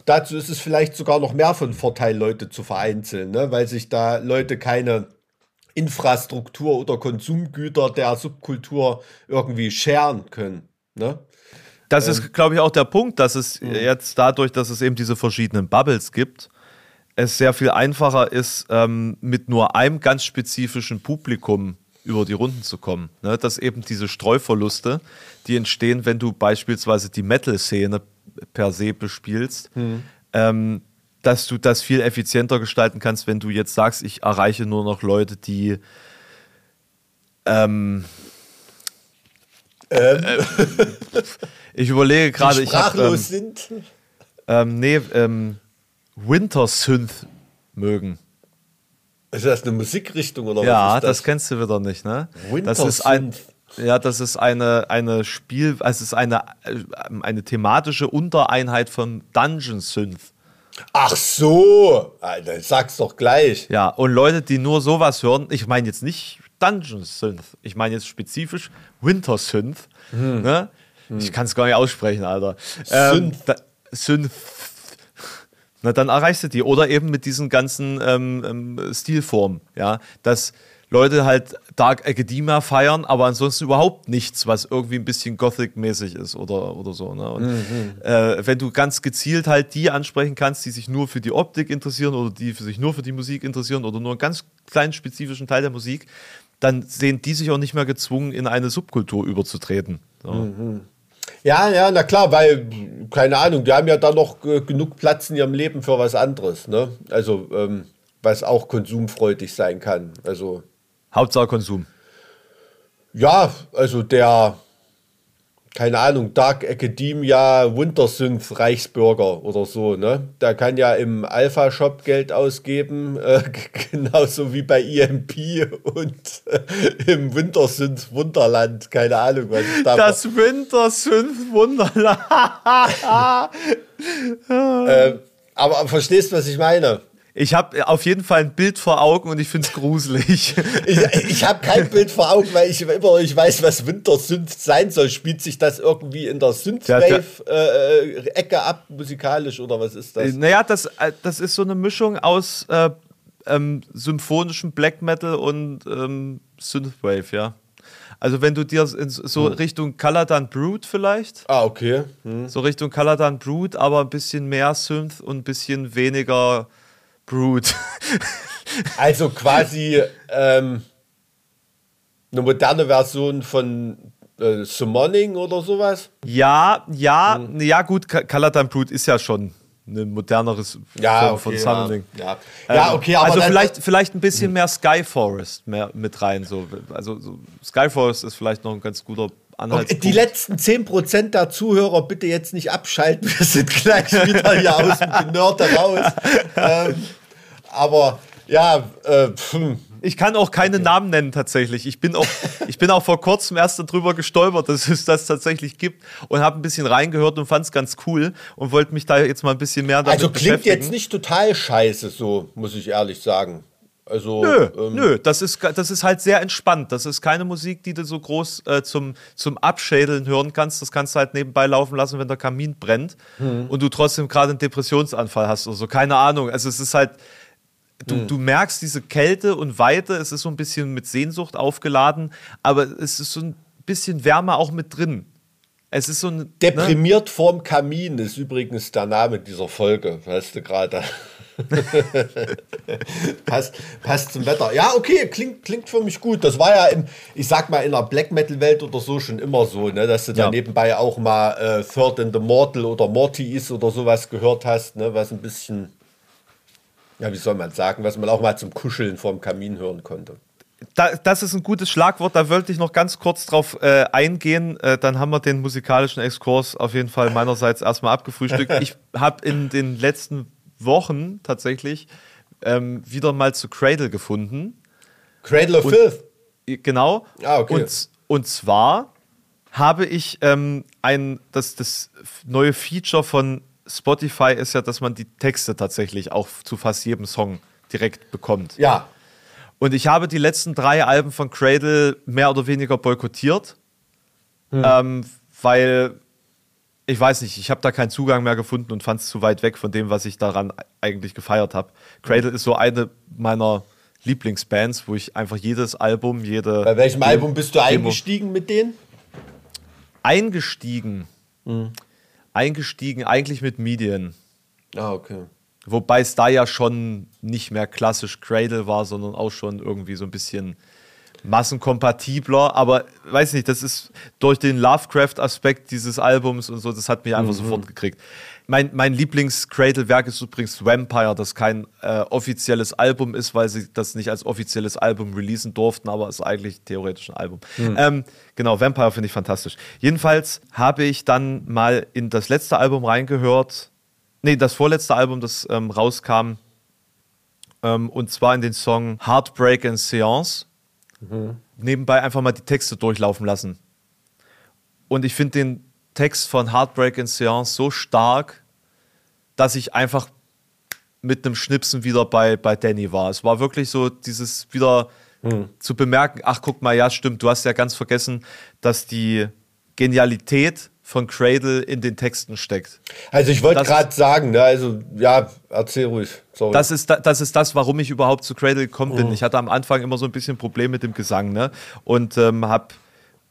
dazu ist es vielleicht sogar noch mehr von Vorteil, Leute zu vereinzeln, ne? weil sich da Leute keine Infrastruktur oder Konsumgüter der Subkultur irgendwie scheren können. Ne? Das ist, glaube ich, auch der Punkt, dass es jetzt dadurch, dass es eben diese verschiedenen Bubbles gibt, es sehr viel einfacher ist, ähm, mit nur einem ganz spezifischen Publikum über die Runden zu kommen. Ne? Dass eben diese Streuverluste, die entstehen, wenn du beispielsweise die Metal-Szene per se bespielst, ähm, dass du das viel effizienter gestalten kannst, wenn du jetzt sagst, ich erreiche nur noch Leute, die ähm, äh, ich überlege gerade, ich habe ähm, sprachlos sind. ähm, nee, ähm, Winter Synth mögen. Ist das eine Musikrichtung oder Ja, was ist das? das? kennst du wieder nicht, ne? Winter das ist ein, Synth. Ja, das ist eine, eine Spiel, also es ist eine, äh, eine thematische Untereinheit von Dungeon Synth. Ach so, Alter, sag's doch gleich. Ja, und Leute, die nur sowas hören, ich meine jetzt nicht Dungeon Synth, ich meine jetzt spezifisch Winter Synth. Ne? Ich kann es gar nicht aussprechen, Alter. Ähm, Synth. da, Synth. Na, dann erreichst du die. Oder eben mit diesen ganzen ähm, ähm, Stilformen, ja, dass Leute halt Dark Academia feiern, aber ansonsten überhaupt nichts, was irgendwie ein bisschen Gothic-mäßig ist oder, oder so. Ne? Und, äh, wenn du ganz gezielt halt die ansprechen kannst, die sich nur für die Optik interessieren oder die für sich nur für die Musik interessieren oder nur einen ganz kleinen spezifischen Teil der Musik, dann sehen die sich auch nicht mehr gezwungen, in eine Subkultur überzutreten. So. Ja, ja, na klar, weil, keine Ahnung, die haben ja da noch äh, genug Platz in ihrem Leben für was anderes, ne? Also, ähm, was auch konsumfreudig sein kann. Also, Hauptsache Konsum. ja, also der, keine Ahnung, Dark Academia Wintersynth Reichsbürger oder so, ne? Der kann ja im Alpha-Shop Geld ausgeben, äh, genauso wie bei EMP und äh, im Wintersynth Wunderland, keine Ahnung, was ist da Das Winter Synth Wunderland. ähm, aber verstehst du, was ich meine? Ich habe auf jeden Fall ein Bild vor Augen und ich finde es gruselig. Ich, ich habe kein Bild vor Augen, weil ich immer noch nicht weiß, was Wintersynth sein soll. Spielt sich das irgendwie in der Synthwave-Ecke ab, musikalisch, oder was ist das? naja, das, äh, das ist so eine Mischung aus äh, ähm, symphonischem Black Metal und ähm, Synthwave, ja. Also wenn du dir so Richtung Caladan Brood vielleicht, Ah, okay. so Richtung Caladan Brood, aber ein bisschen mehr Synth und ein bisschen weniger Brood. Also quasi ähm, eine moderne Version von äh, Summoning oder sowas. ja, ja, ja gut, Caladan Brood ist ja schon eine modernere Form von Summoning. Ja, ja. ja okay, aber also vielleicht, vielleicht ein bisschen mehr Skyforest mehr mit rein. So. Also so Skyforest ist vielleicht noch ein ganz guter Okay, Anhaltspunkt. die letzten 10% der Zuhörer bitte jetzt nicht abschalten. Wir sind gleich wieder hier aus dem Genörde raus. ähm, aber ja, äh, pf, ich kann auch keine Namen nennen tatsächlich. Ich bin auch, ich bin auch vor kurzem erst darüber gestolpert, dass es das tatsächlich gibt und habe ein bisschen reingehört und fand es ganz cool und wollte mich da jetzt mal ein bisschen mehr damit also klingt beschäftigen. jetzt nicht total scheiße, so muss ich ehrlich sagen. Also, Nö, ähm, nö, das ist, das ist halt sehr entspannt. Das ist keine Musik, die du so groß äh, zum, zum Abschädeln hören kannst. Das kannst du halt nebenbei laufen lassen, wenn der Kamin brennt Hm. und du trotzdem gerade einen Depressionsanfall hast oder so. Keine Ahnung. Also es ist halt, du, Hm. du merkst diese Kälte und Weite. Es ist so ein bisschen mit Sehnsucht aufgeladen, aber es ist so ein bisschen Wärme auch mit drin. Es ist so ein. Ne? Deprimiert vorm Kamin ist übrigens der Name dieser Folge, weißt du gerade. passt, passt zum Wetter. Ja, okay, klingt, klingt für mich gut. Das war ja, im, ich sag mal, in der Black Metal-Welt oder so schon immer so, ne, dass du da Ja. nebenbei auch mal äh, Third in the Mortal oder Morty ist oder sowas gehört hast, ne, was ein bisschen, ja, wie soll man sagen, was man auch mal zum Kuscheln vorm Kamin hören konnte. Da, das ist ein gutes Schlagwort, da wollte ich noch ganz kurz drauf äh, eingehen. Äh, dann haben wir den musikalischen Exkurs auf jeden Fall meinerseits erstmal abgefrühstückt. Ich habe in den letzten Wochen tatsächlich ähm, wieder mal zu Cradle gefunden. Cradle of Filth. Genau. Ah, okay. Und, und zwar habe ich ähm, ein, das, das neue Feature von Spotify ist ja, dass man die Texte tatsächlich auch zu fast jedem Song direkt bekommt. Ja, Und ich habe die letzten drei Alben von Cradle mehr oder weniger boykottiert, ähm, weil ich weiß nicht, ich habe da keinen Zugang mehr gefunden und fand es zu weit weg von dem, was ich daran eigentlich gefeiert habe. Cradle ist so eine meiner Lieblingsbands, wo ich einfach jedes Album, jede. Bei welchem Demo, Album bist du eingestiegen mit denen? Eingestiegen. Mhm. Eingestiegen eigentlich mit Medien. Ah, okay. Wobei es da ja schon nicht mehr klassisch Cradle war, sondern auch schon irgendwie so ein bisschen massenkompatibler, aber weiß nicht, das ist durch den Lovecraft-Aspekt dieses Albums und so, das hat mich einfach mhm. sofort gekriegt. Mein, mein Lieblings-Cradle-Werk ist übrigens Vampire, das kein äh, offizielles Album ist, weil sie das nicht als offizielles Album releasen durften, aber es ist eigentlich theoretisch ein Album. Mhm. Ähm, genau, Vampire finde ich fantastisch. Jedenfalls habe ich dann mal in das letzte Album reingehört, nee, das vorletzte Album, das ähm, rauskam, ähm, und zwar in den Song Heartbreak and Seance Mhm. Nebenbei einfach mal die Texte durchlaufen lassen. Und ich finde den Text von Heartbreak in Seance so stark, dass ich einfach mit einem Schnipsen wieder bei, bei Danny war. Es war wirklich so dieses wieder mhm. zu bemerken, ach guck mal, ja stimmt, du hast ja ganz vergessen, dass die Genialität von Cradle in den Texten steckt. Also ich wollte gerade sagen, ne, also ja, erzähl ruhig. Sorry. Das ist, das ist das, warum ich überhaupt zu Cradle gekommen bin. Mhm. Ich hatte am Anfang immer so ein bisschen Problem mit dem Gesang, ne? Und ähm, habe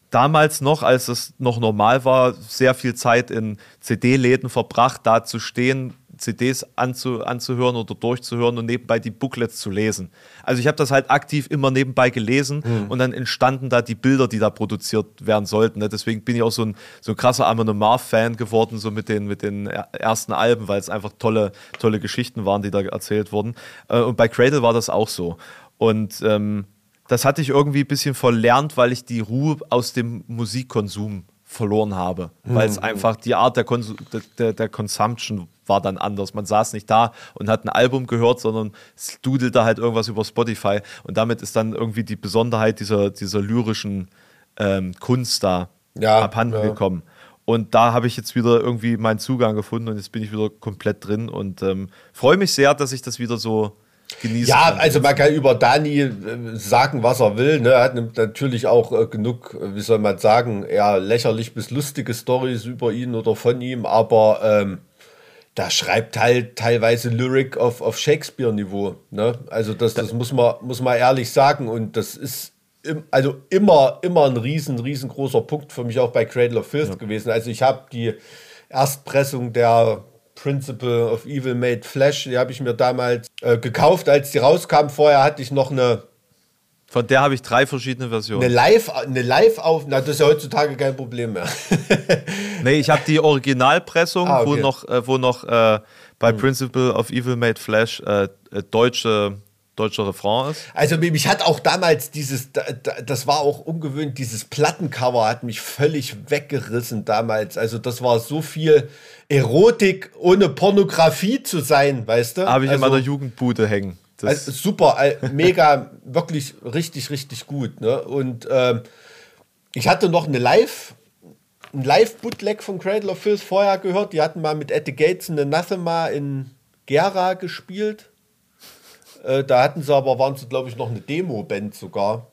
damals noch, als es noch normal war, sehr viel Zeit in CD-Läden verbracht, da zu stehen, CDs anzu, anzuhören oder durchzuhören und nebenbei die Booklets zu lesen. Also ich habe das halt aktiv immer nebenbei gelesen mhm. und dann entstanden da die Bilder, die da produziert werden sollten. Ne? Deswegen bin ich auch so ein, so ein krasser Amon fan geworden, so mit den, mit den ersten Alben, weil es einfach tolle, tolle Geschichten waren, die da erzählt wurden. Äh, und bei Cradle war das auch so. Und ähm, das hatte ich irgendwie ein bisschen verlernt, weil ich die Ruhe aus dem Musikkonsum verloren habe, weil es mhm. einfach die Art der, Konsum, der, der Consumption war dann anders. Man saß nicht da und hat ein Album gehört, sondern es dudelte halt irgendwas über Spotify. Und damit ist dann irgendwie die Besonderheit dieser, dieser lyrischen ähm, Kunst da ja, abhanden ja. gekommen. Und da habe ich jetzt wieder irgendwie meinen Zugang gefunden und jetzt bin ich wieder komplett drin und ähm, freue mich sehr, dass ich das wieder so genieße. Ja, kann. also man kann über Dani äh, sagen, was er will. Ne? Er hat natürlich auch äh, genug, äh, wie soll man sagen, eher lächerlich bis lustige Stories über ihn oder von ihm, aber ähm, da schreibt halt teilweise Lyric auf, auf Shakespeare-Niveau. Ne? Also das, das muss, man, muss man ehrlich sagen. Und das ist im, also immer, immer ein riesen, riesengroßer Punkt für mich auch bei Cradle of Filth ja. gewesen. Also ich habe die Erstpressung der Principle of Evil Made Flesh, die habe ich mir damals äh, gekauft, als die rauskam. Vorher hatte ich noch eine von der habe ich drei verschiedene Versionen. Eine Live, eine Live auf, na, das ist ja heutzutage kein Problem mehr. nee, ich habe die Originalpressung, ah, okay. wo noch, äh, wo noch äh, bei hm. Principle of Evil Made Flash äh, äh, deutsche deutscher Refrain ist. Also mich hat auch damals dieses, das war auch ungewöhnlich, dieses Plattencover hat mich völlig weggerissen damals. Also das war so viel Erotik ohne Pornografie zu sein, weißt du? Habe ich also, in meiner Jugendbude hängen. Also super, mega, wirklich richtig, richtig gut. Ne? Und ähm, ich hatte noch eine Live, ein Live-Bootleg von Cradle of Filth vorher gehört. Die hatten mal mit Eddie Gates eine Anathema in Gera gespielt. Äh, da hatten sie aber, waren sie, glaube ich, noch eine Demo-Band sogar.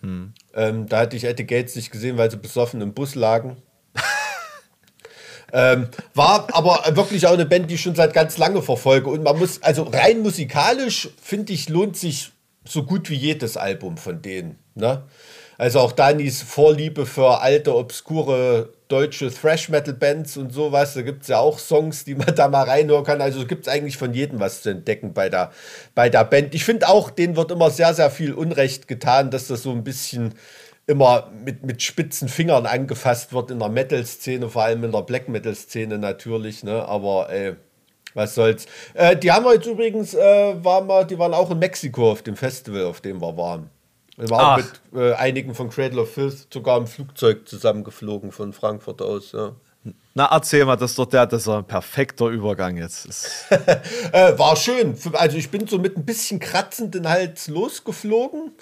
Hm. Ähm, da hatte ich Eddie Gates nicht gesehen, weil sie besoffen im Bus lagen. Ähm, war aber wirklich auch eine Band, die ich schon seit ganz lange verfolge. Und man muss, also rein musikalisch, finde ich, lohnt sich so gut wie jedes Album von denen. Ne? Also auch Danis Vorliebe für alte, obskure deutsche Thrash-Metal-Bands und sowas. Da gibt es ja auch Songs, die man da mal reinhören kann. Also gibt es eigentlich von jedem was zu entdecken bei der, bei der Band. Ich finde auch, denen wird immer sehr, sehr viel Unrecht getan, dass das so ein bisschen immer mit, mit spitzen Fingern angefasst wird in der Metal-Szene, vor allem in der Black Metal-Szene natürlich, ne? Aber ey, was soll's. Äh, die haben wir jetzt übrigens, äh, waren wir, die waren auch in Mexiko auf dem Festival, auf dem wir waren. Wir waren mit äh, einigen von Cradle of Filth sogar im Flugzeug zusammengeflogen von Frankfurt aus, ja. Na, erzähl mal, das ist doch der, das ist ein perfekter Übergang jetzt. äh, war schön. Also ich bin so mit ein bisschen kratzenden Hals losgeflogen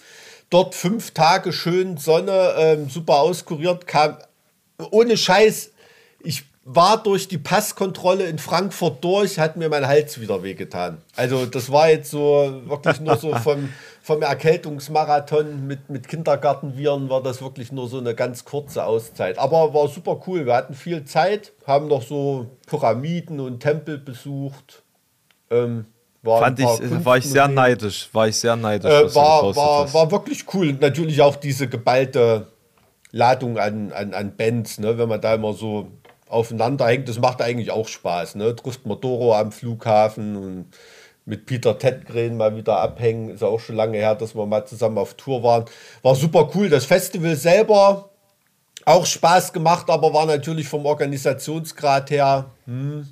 dort fünf Tage schön Sonne, ähm, super auskuriert, kam ohne Scheiß. War durch die Passkontrolle in Frankfurt durch, hat mir mein Hals wieder wehgetan. Also das war jetzt so wirklich nur so vom, vom Erkältungsmarathon mit, mit Kindergartenviren war das wirklich nur so eine ganz kurze Auszeit. Aber war super cool. Wir hatten viel Zeit, haben noch so Pyramiden und Tempel besucht. Ähm, war, Fand ich, war ich sehr neidisch. War ich sehr neidisch. Äh, war, war, war wirklich cool. Natürlich auch diese geballte Ladung an, an, an Bands, ne? wenn man da immer so aufeinander hängt. Das macht eigentlich auch Spaß. Ne? Trifft Doro am Flughafen und mit Peter Tedgren mal wieder abhängen. Ist auch schon lange her, dass wir mal zusammen auf Tour waren. War super cool. Das Festival selber auch Spaß gemacht, aber war natürlich vom Organisationsgrad her. Hm,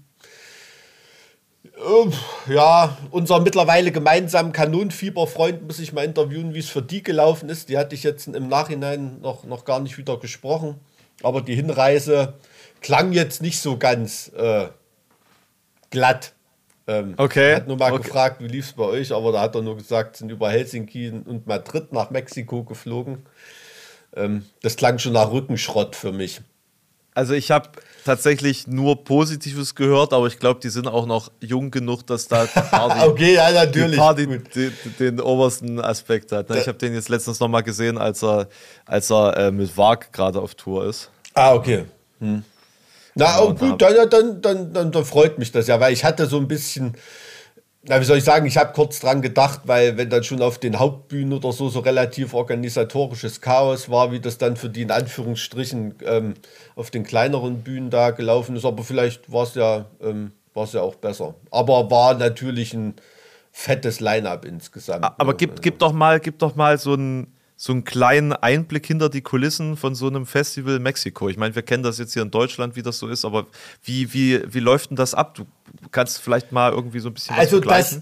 ja, unser mittlerweile gemeinsamen Kanonenfieberfreund muss ich mal interviewen, wie es für die gelaufen ist. Die hatte ich jetzt im Nachhinein noch, noch gar nicht wieder gesprochen. Aber die Hinreise klang jetzt nicht so ganz äh, glatt. Ähm, okay. Er hat nur mal okay. gefragt, wie lief es bei euch, aber da hat er nur gesagt, sind über Helsinki und Madrid nach Mexiko geflogen. Ähm, das klang schon nach Rückenschrott für mich. Also ich habe tatsächlich nur Positives gehört, aber ich glaube, die sind auch noch jung genug, dass da Party, okay, ja, natürlich. Die Party die, den obersten Aspekt hat. Ne? Ich habe den jetzt letztens noch mal gesehen, als er, als er äh, mit Wag gerade auf Tour ist. Ah, okay. Hm. Na, genau, gut, dann, dann, dann, dann, dann freut mich das ja, weil ich hatte so ein bisschen na, wie soll ich sagen, ich habe kurz dran gedacht, weil wenn dann schon auf den Hauptbühnen oder so so relativ organisatorisches Chaos war, wie das dann für die in Anführungsstrichen ähm, auf den kleineren Bühnen da gelaufen ist, aber vielleicht war es ja, ähm, ja auch besser. Aber war natürlich ein fettes Line-up insgesamt. Aber ne? gib, gib, doch mal, gib doch mal so ein so einen kleinen Einblick hinter die Kulissen von so einem Festival in Mexiko. Ich meine, wir kennen das jetzt hier in Deutschland, wie das so ist, aber wie, wie, wie läuft denn das ab? Du kannst vielleicht mal irgendwie so ein bisschen also. Das,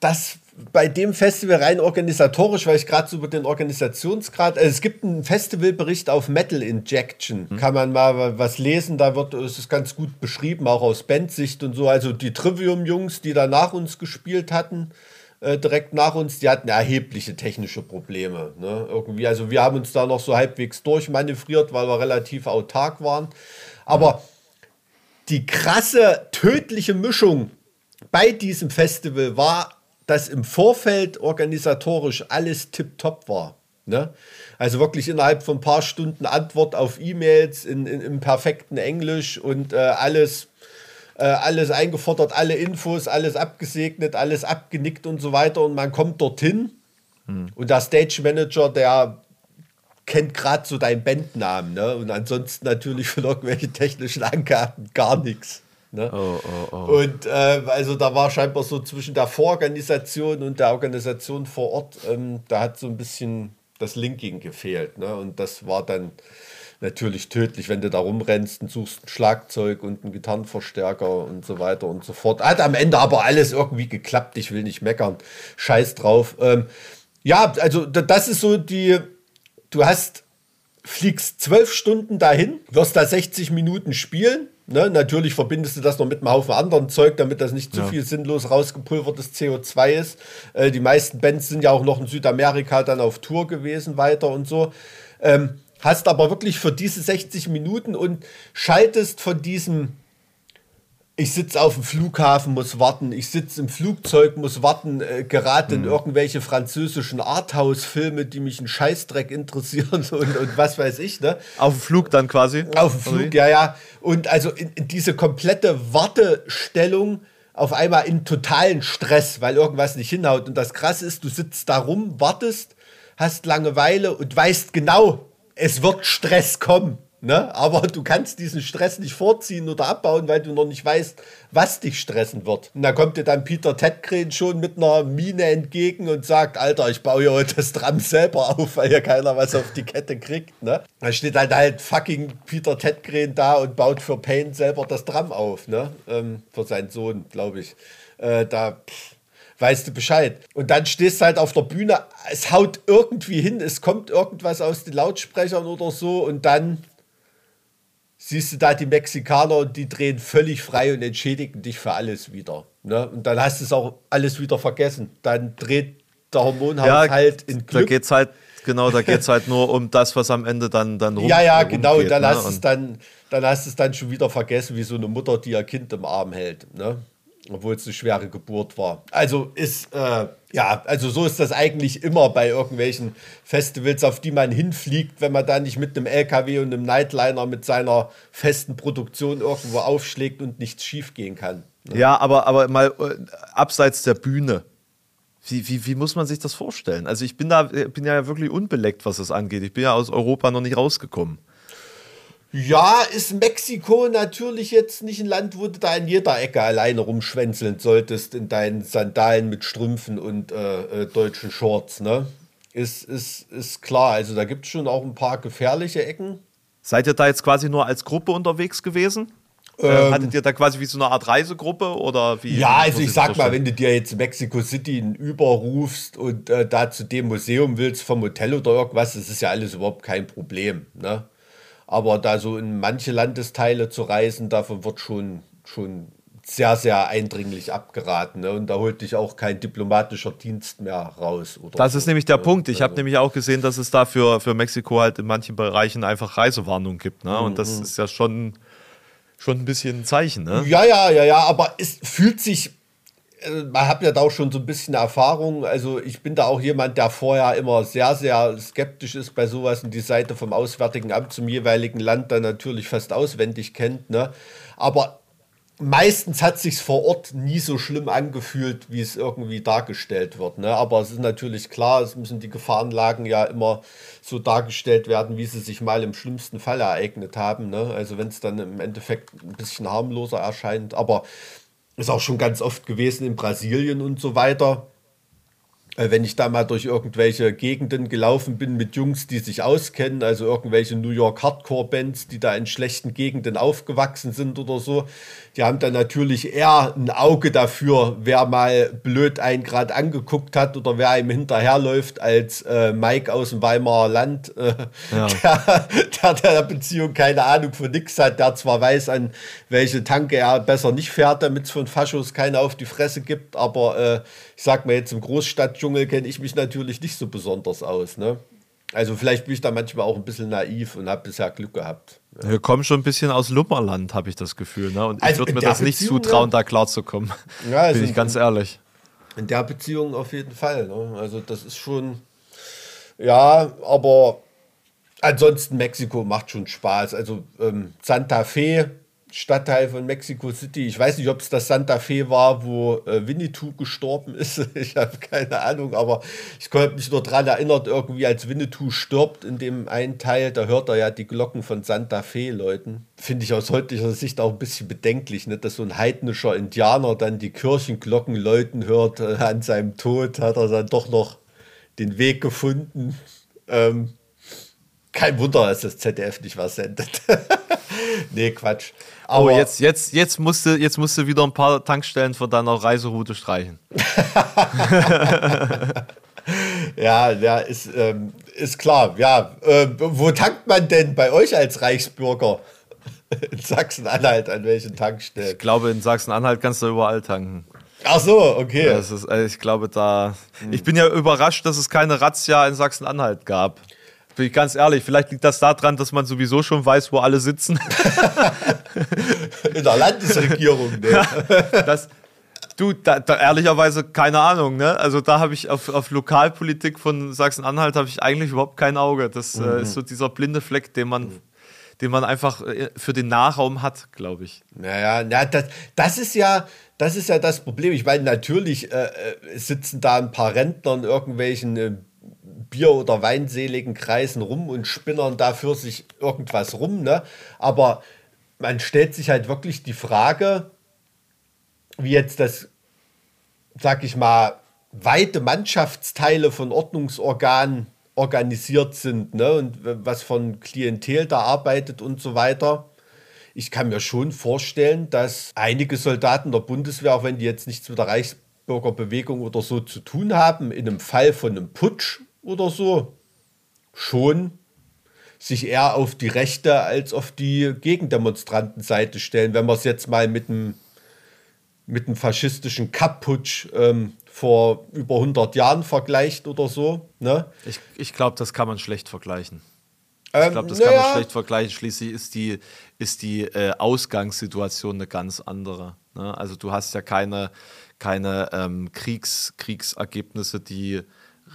das bei dem Festival rein organisatorisch, weil ich gerade so über den Organisationsgrad, also es gibt einen Festivalbericht auf Metal Injection, hm. kann man mal was lesen, da wird es ist ganz gut beschrieben, auch aus Bandsicht und so. Also die Trivium-Jungs, die da nach uns gespielt hatten, äh, direkt nach uns, die hatten erhebliche technische Probleme. Ne? Irgendwie, also wir haben uns da noch so halbwegs durchmanövriert, weil wir relativ autark waren. Aber die krasse, tödliche Mischung bei diesem Festival war, dass im Vorfeld organisatorisch alles tipptopp war. Ne? Also wirklich innerhalb von ein paar Stunden Antwort auf E-Mails in, in, im perfekten Englisch und äh, alles äh, alles eingefordert, alle Infos, alles abgesegnet, alles abgenickt und so weiter. Und man kommt dorthin hm. und der Stage Manager, der kennt gerade so deinen Bandnamen. Ne? Und ansonsten natürlich von irgendwelchen technischen Angaben gar nichts. Ne? Oh, oh, oh. Und äh, also da war scheinbar so zwischen der Vororganisation und der Organisation vor Ort, ähm, da hat so ein bisschen das Linking gefehlt. Ne? Und das war dann natürlich tödlich, wenn du da rumrennst und suchst ein Schlagzeug und einen Gitarrenverstärker und so weiter und so fort. Hat am Ende aber alles irgendwie geklappt. Ich will nicht meckern. Scheiß drauf. Ähm, ja, also das ist so die, du hast, fliegst zwölf Stunden dahin, wirst da 60 Minuten spielen. Ne, natürlich verbindest du das noch mit einem Haufen anderen Zeug, damit das nicht zu ja. viel sinnlos rausgepulvertes CO2 ist. Äh, die meisten Bands sind ja auch noch in Südamerika dann auf Tour gewesen weiter und so. Ähm, hast aber wirklich für diese 60 Minuten und schaltest von diesem ich sitze auf dem Flughafen, muss warten, ich sitze im Flugzeug, muss warten, äh, gerate mhm. in irgendwelche französischen Arthouse-Filme, die mich einen Scheißdreck interessieren und, und was weiß ich. Ne? Auf dem Flug dann quasi? Auf dem Flug, ja, ja. Und also in, in diese komplette Wartestellung auf einmal in totalen Stress, weil irgendwas nicht hinhaut. Und das Krasse ist, du sitzt da rum, wartest, hast Langeweile und weißt genau, es wird Stress kommen. Ne? Aber du kannst diesen Stress nicht vorziehen oder abbauen, weil du noch nicht weißt, was dich stressen wird. Und da kommt dir dann Peter Tedgren schon mit einer Mine entgegen und sagt, Alter, ich baue ja heute das Tram selber auf, weil ja keiner was auf die Kette kriegt. Ne? Da steht halt halt fucking Peter Tedgren da und baut für Payne selber das Tram auf. Ne? Ähm, für seinen Sohn, glaube ich. Äh, da... Pff weißt du Bescheid. Und dann stehst du halt auf der Bühne, es haut irgendwie hin, es kommt irgendwas aus den Lautsprechern oder so und dann siehst du da die Mexikaner und die drehen völlig frei und entschädigen dich für alles wieder. Ne? Und dann hast du es auch alles wieder vergessen. Dann dreht der Hormonhaushalt ja, in Glück. Da geht es halt genau, da geht es halt nur um das, was am Ende dann, dann rum, Ja, ja, genau, und dann, ne? hast es dann, dann hast du es dann schon wieder vergessen, wie so eine Mutter, die ihr Kind im Arm hält. Ne? Obwohl es eine schwere Geburt war. Also ist, äh, ja, also so ist das eigentlich immer bei irgendwelchen Festivals, auf die man hinfliegt, wenn man da nicht mit einem LKW und einem Nightliner mit seiner festen Produktion irgendwo aufschlägt und nichts schief gehen kann. Ne? Ja, aber, aber mal äh, abseits der Bühne. Wie, wie, wie muss man sich das vorstellen? Also ich bin da bin ja wirklich unbeleckt, was das angeht. Ich bin ja aus Europa noch nicht rausgekommen. Ja, ist Mexiko natürlich jetzt nicht ein Land, wo du da in jeder Ecke alleine rumschwänzeln solltest in deinen Sandalen mit Strümpfen und äh, äh, deutschen Shorts, ne? Ist, ist, ist klar. Also da gibt es schon auch ein paar gefährliche Ecken. Seid ihr da jetzt quasi nur als Gruppe unterwegs gewesen? Ähm, ähm Hattet ihr da quasi wie so eine Art Reisegruppe oder wie? Ja, also ich sag mal, wenn du dir jetzt Mexico City überrufst und äh, da zu dem Museum willst vom Hotel oder irgendwas, das ist ja alles überhaupt kein Problem. Ne? Aber da so in manche Landesteile zu reisen, davon wird schon, schon sehr, sehr eindringlich abgeraten. Ne? Und da holt dich auch kein diplomatischer Dienst mehr raus. das so. ist nämlich der ne? Punkt. Ich habe also. nämlich auch gesehen, dass es da für, für Mexiko halt in manchen Bereichen einfach Reisewarnung gibt. Ne? Und das mhm. ist ja schon, schon ein bisschen ein Zeichen. Ne? Ja, ja, ja, ja, aber es fühlt sich man hat ja da auch schon so ein bisschen Erfahrung. Also ich bin da auch jemand, der vorher immer sehr, sehr skeptisch ist bei sowas und die Seite vom Auswärtigen Amt zum jeweiligen Land dann natürlich fast auswendig kennt. Ne? Aber meistens hat sich vor Ort nie so schlimm angefühlt, wie es irgendwie dargestellt wird. Ne? Aber es ist natürlich klar, es müssen die Gefahrenlagen ja immer so dargestellt werden, wie sie sich mal im schlimmsten Fall ereignet haben. Ne? Also wenn es dann im Endeffekt ein bisschen harmloser erscheint. Aber ist auch schon ganz oft gewesen in Brasilien und so weiter. Äh, wenn ich da mal durch irgendwelche Gegenden gelaufen bin mit Jungs, die sich auskennen, also irgendwelche New York Hardcore-Bands, die da in schlechten Gegenden aufgewachsen sind oder so, die haben dann natürlich eher ein Auge dafür, wer mal blöd einen gerade angeguckt hat oder wer ihm hinterherläuft, als äh, Mike aus dem Weimarer Land, äh, ja. der, der der Beziehung keine Ahnung von nix hat, der zwar weiß, an welche Tanke er besser nicht fährt, damit es von Faschos keine auf die Fresse gibt, aber äh, ich sag mal jetzt im Großstadtdschungel kenne ich mich natürlich nicht so besonders aus, ne? Also vielleicht bin ich da manchmal auch ein bisschen naiv und habe bisher Glück gehabt. Ja. Wir kommen schon ein bisschen aus Lummerland, habe ich das Gefühl. Ne? Und also ich würde mir das nicht zutrauen, da klarzukommen. Ja, also bin ich ganz ehrlich. In der Beziehung auf jeden Fall. Ne? Also das ist schon, ja, aber ansonsten Mexiko macht schon Spaß. Also ähm, Santa Fe Stadtteil von Mexico City. Ich weiß nicht, ob es das Santa Fe war, wo äh, Winnetou gestorben ist. ich habe keine Ahnung, aber ich konnte mich nur daran erinnert, irgendwie als Winnetou stirbt in dem einen Teil, da hört er ja die Glocken von Santa Fe läuten. Finde ich aus heutiger Sicht auch ein bisschen bedenklich, ne? dass so ein heidnischer Indianer dann die Kirchenglocken läuten hört. Äh, an seinem Tod hat er dann doch noch den Weg gefunden. Ähm, kein Wunder, dass das ZDF nicht was sendet. nee, Quatsch. Oh, Aber oh, jetzt, jetzt, jetzt, musst du, jetzt musst du wieder ein paar Tankstellen von deiner Reiseroute streichen. ja, ja, ist, ähm, ist klar. Ja, äh, wo tankt man denn bei euch als Reichsbürger? In Sachsen-Anhalt, an welchen Tankstellen? Ich glaube, in Sachsen-Anhalt kannst du überall tanken. Ach so, okay. Das ist, also ich glaube, da. Ich bin ja überrascht, dass es keine Razzia in Sachsen-Anhalt gab. Bin ich ganz ehrlich, vielleicht liegt das daran, dass man sowieso schon weiß, wo alle sitzen. In der Landesregierung, ne? das, du, da, da, ehrlicherweise keine Ahnung, ne? Also da habe ich auf, auf Lokalpolitik von Sachsen-Anhalt habe ich eigentlich überhaupt kein Auge. Das mhm. äh, ist so dieser blinde Fleck, den man, den man einfach äh, für den Nahraum hat, glaube ich. Naja, na, das, das ist ja, das ist ja das Problem. Ich meine, natürlich äh, äh sitzen da ein paar Rentner in irgendwelchen äh, Bier- oder weinseligen Kreisen rum und spinnern da für sich irgendwas rum. Ne? Aber man stellt sich halt wirklich die Frage, wie jetzt das, sag ich mal, weite Mannschaftsteile von Ordnungsorganen organisiert sind ne? und was von Klientel da arbeitet und so weiter. Ich kann mir schon vorstellen, dass einige Soldaten der Bundeswehr, auch wenn die jetzt nichts mit der Reichsbürgerbewegung oder so zu tun haben, in einem Fall von einem Putsch oder so schon sich eher auf die rechte als auf die Gegendemonstrantenseite stellen, wenn wir es jetzt mal mit einem mit faschistischen Kapputsch ähm, vor über 100 Jahren vergleicht oder so. Ne? Ich, ich glaube, das kann man schlecht vergleichen. Ich Ähm, glaube, das kann man schlecht vergleichen. Schließlich ist die, ist die äh, Ausgangssituation eine ganz andere. Ne? Also du hast ja keine, keine ähm, Kriegs, Kriegsergebnisse, die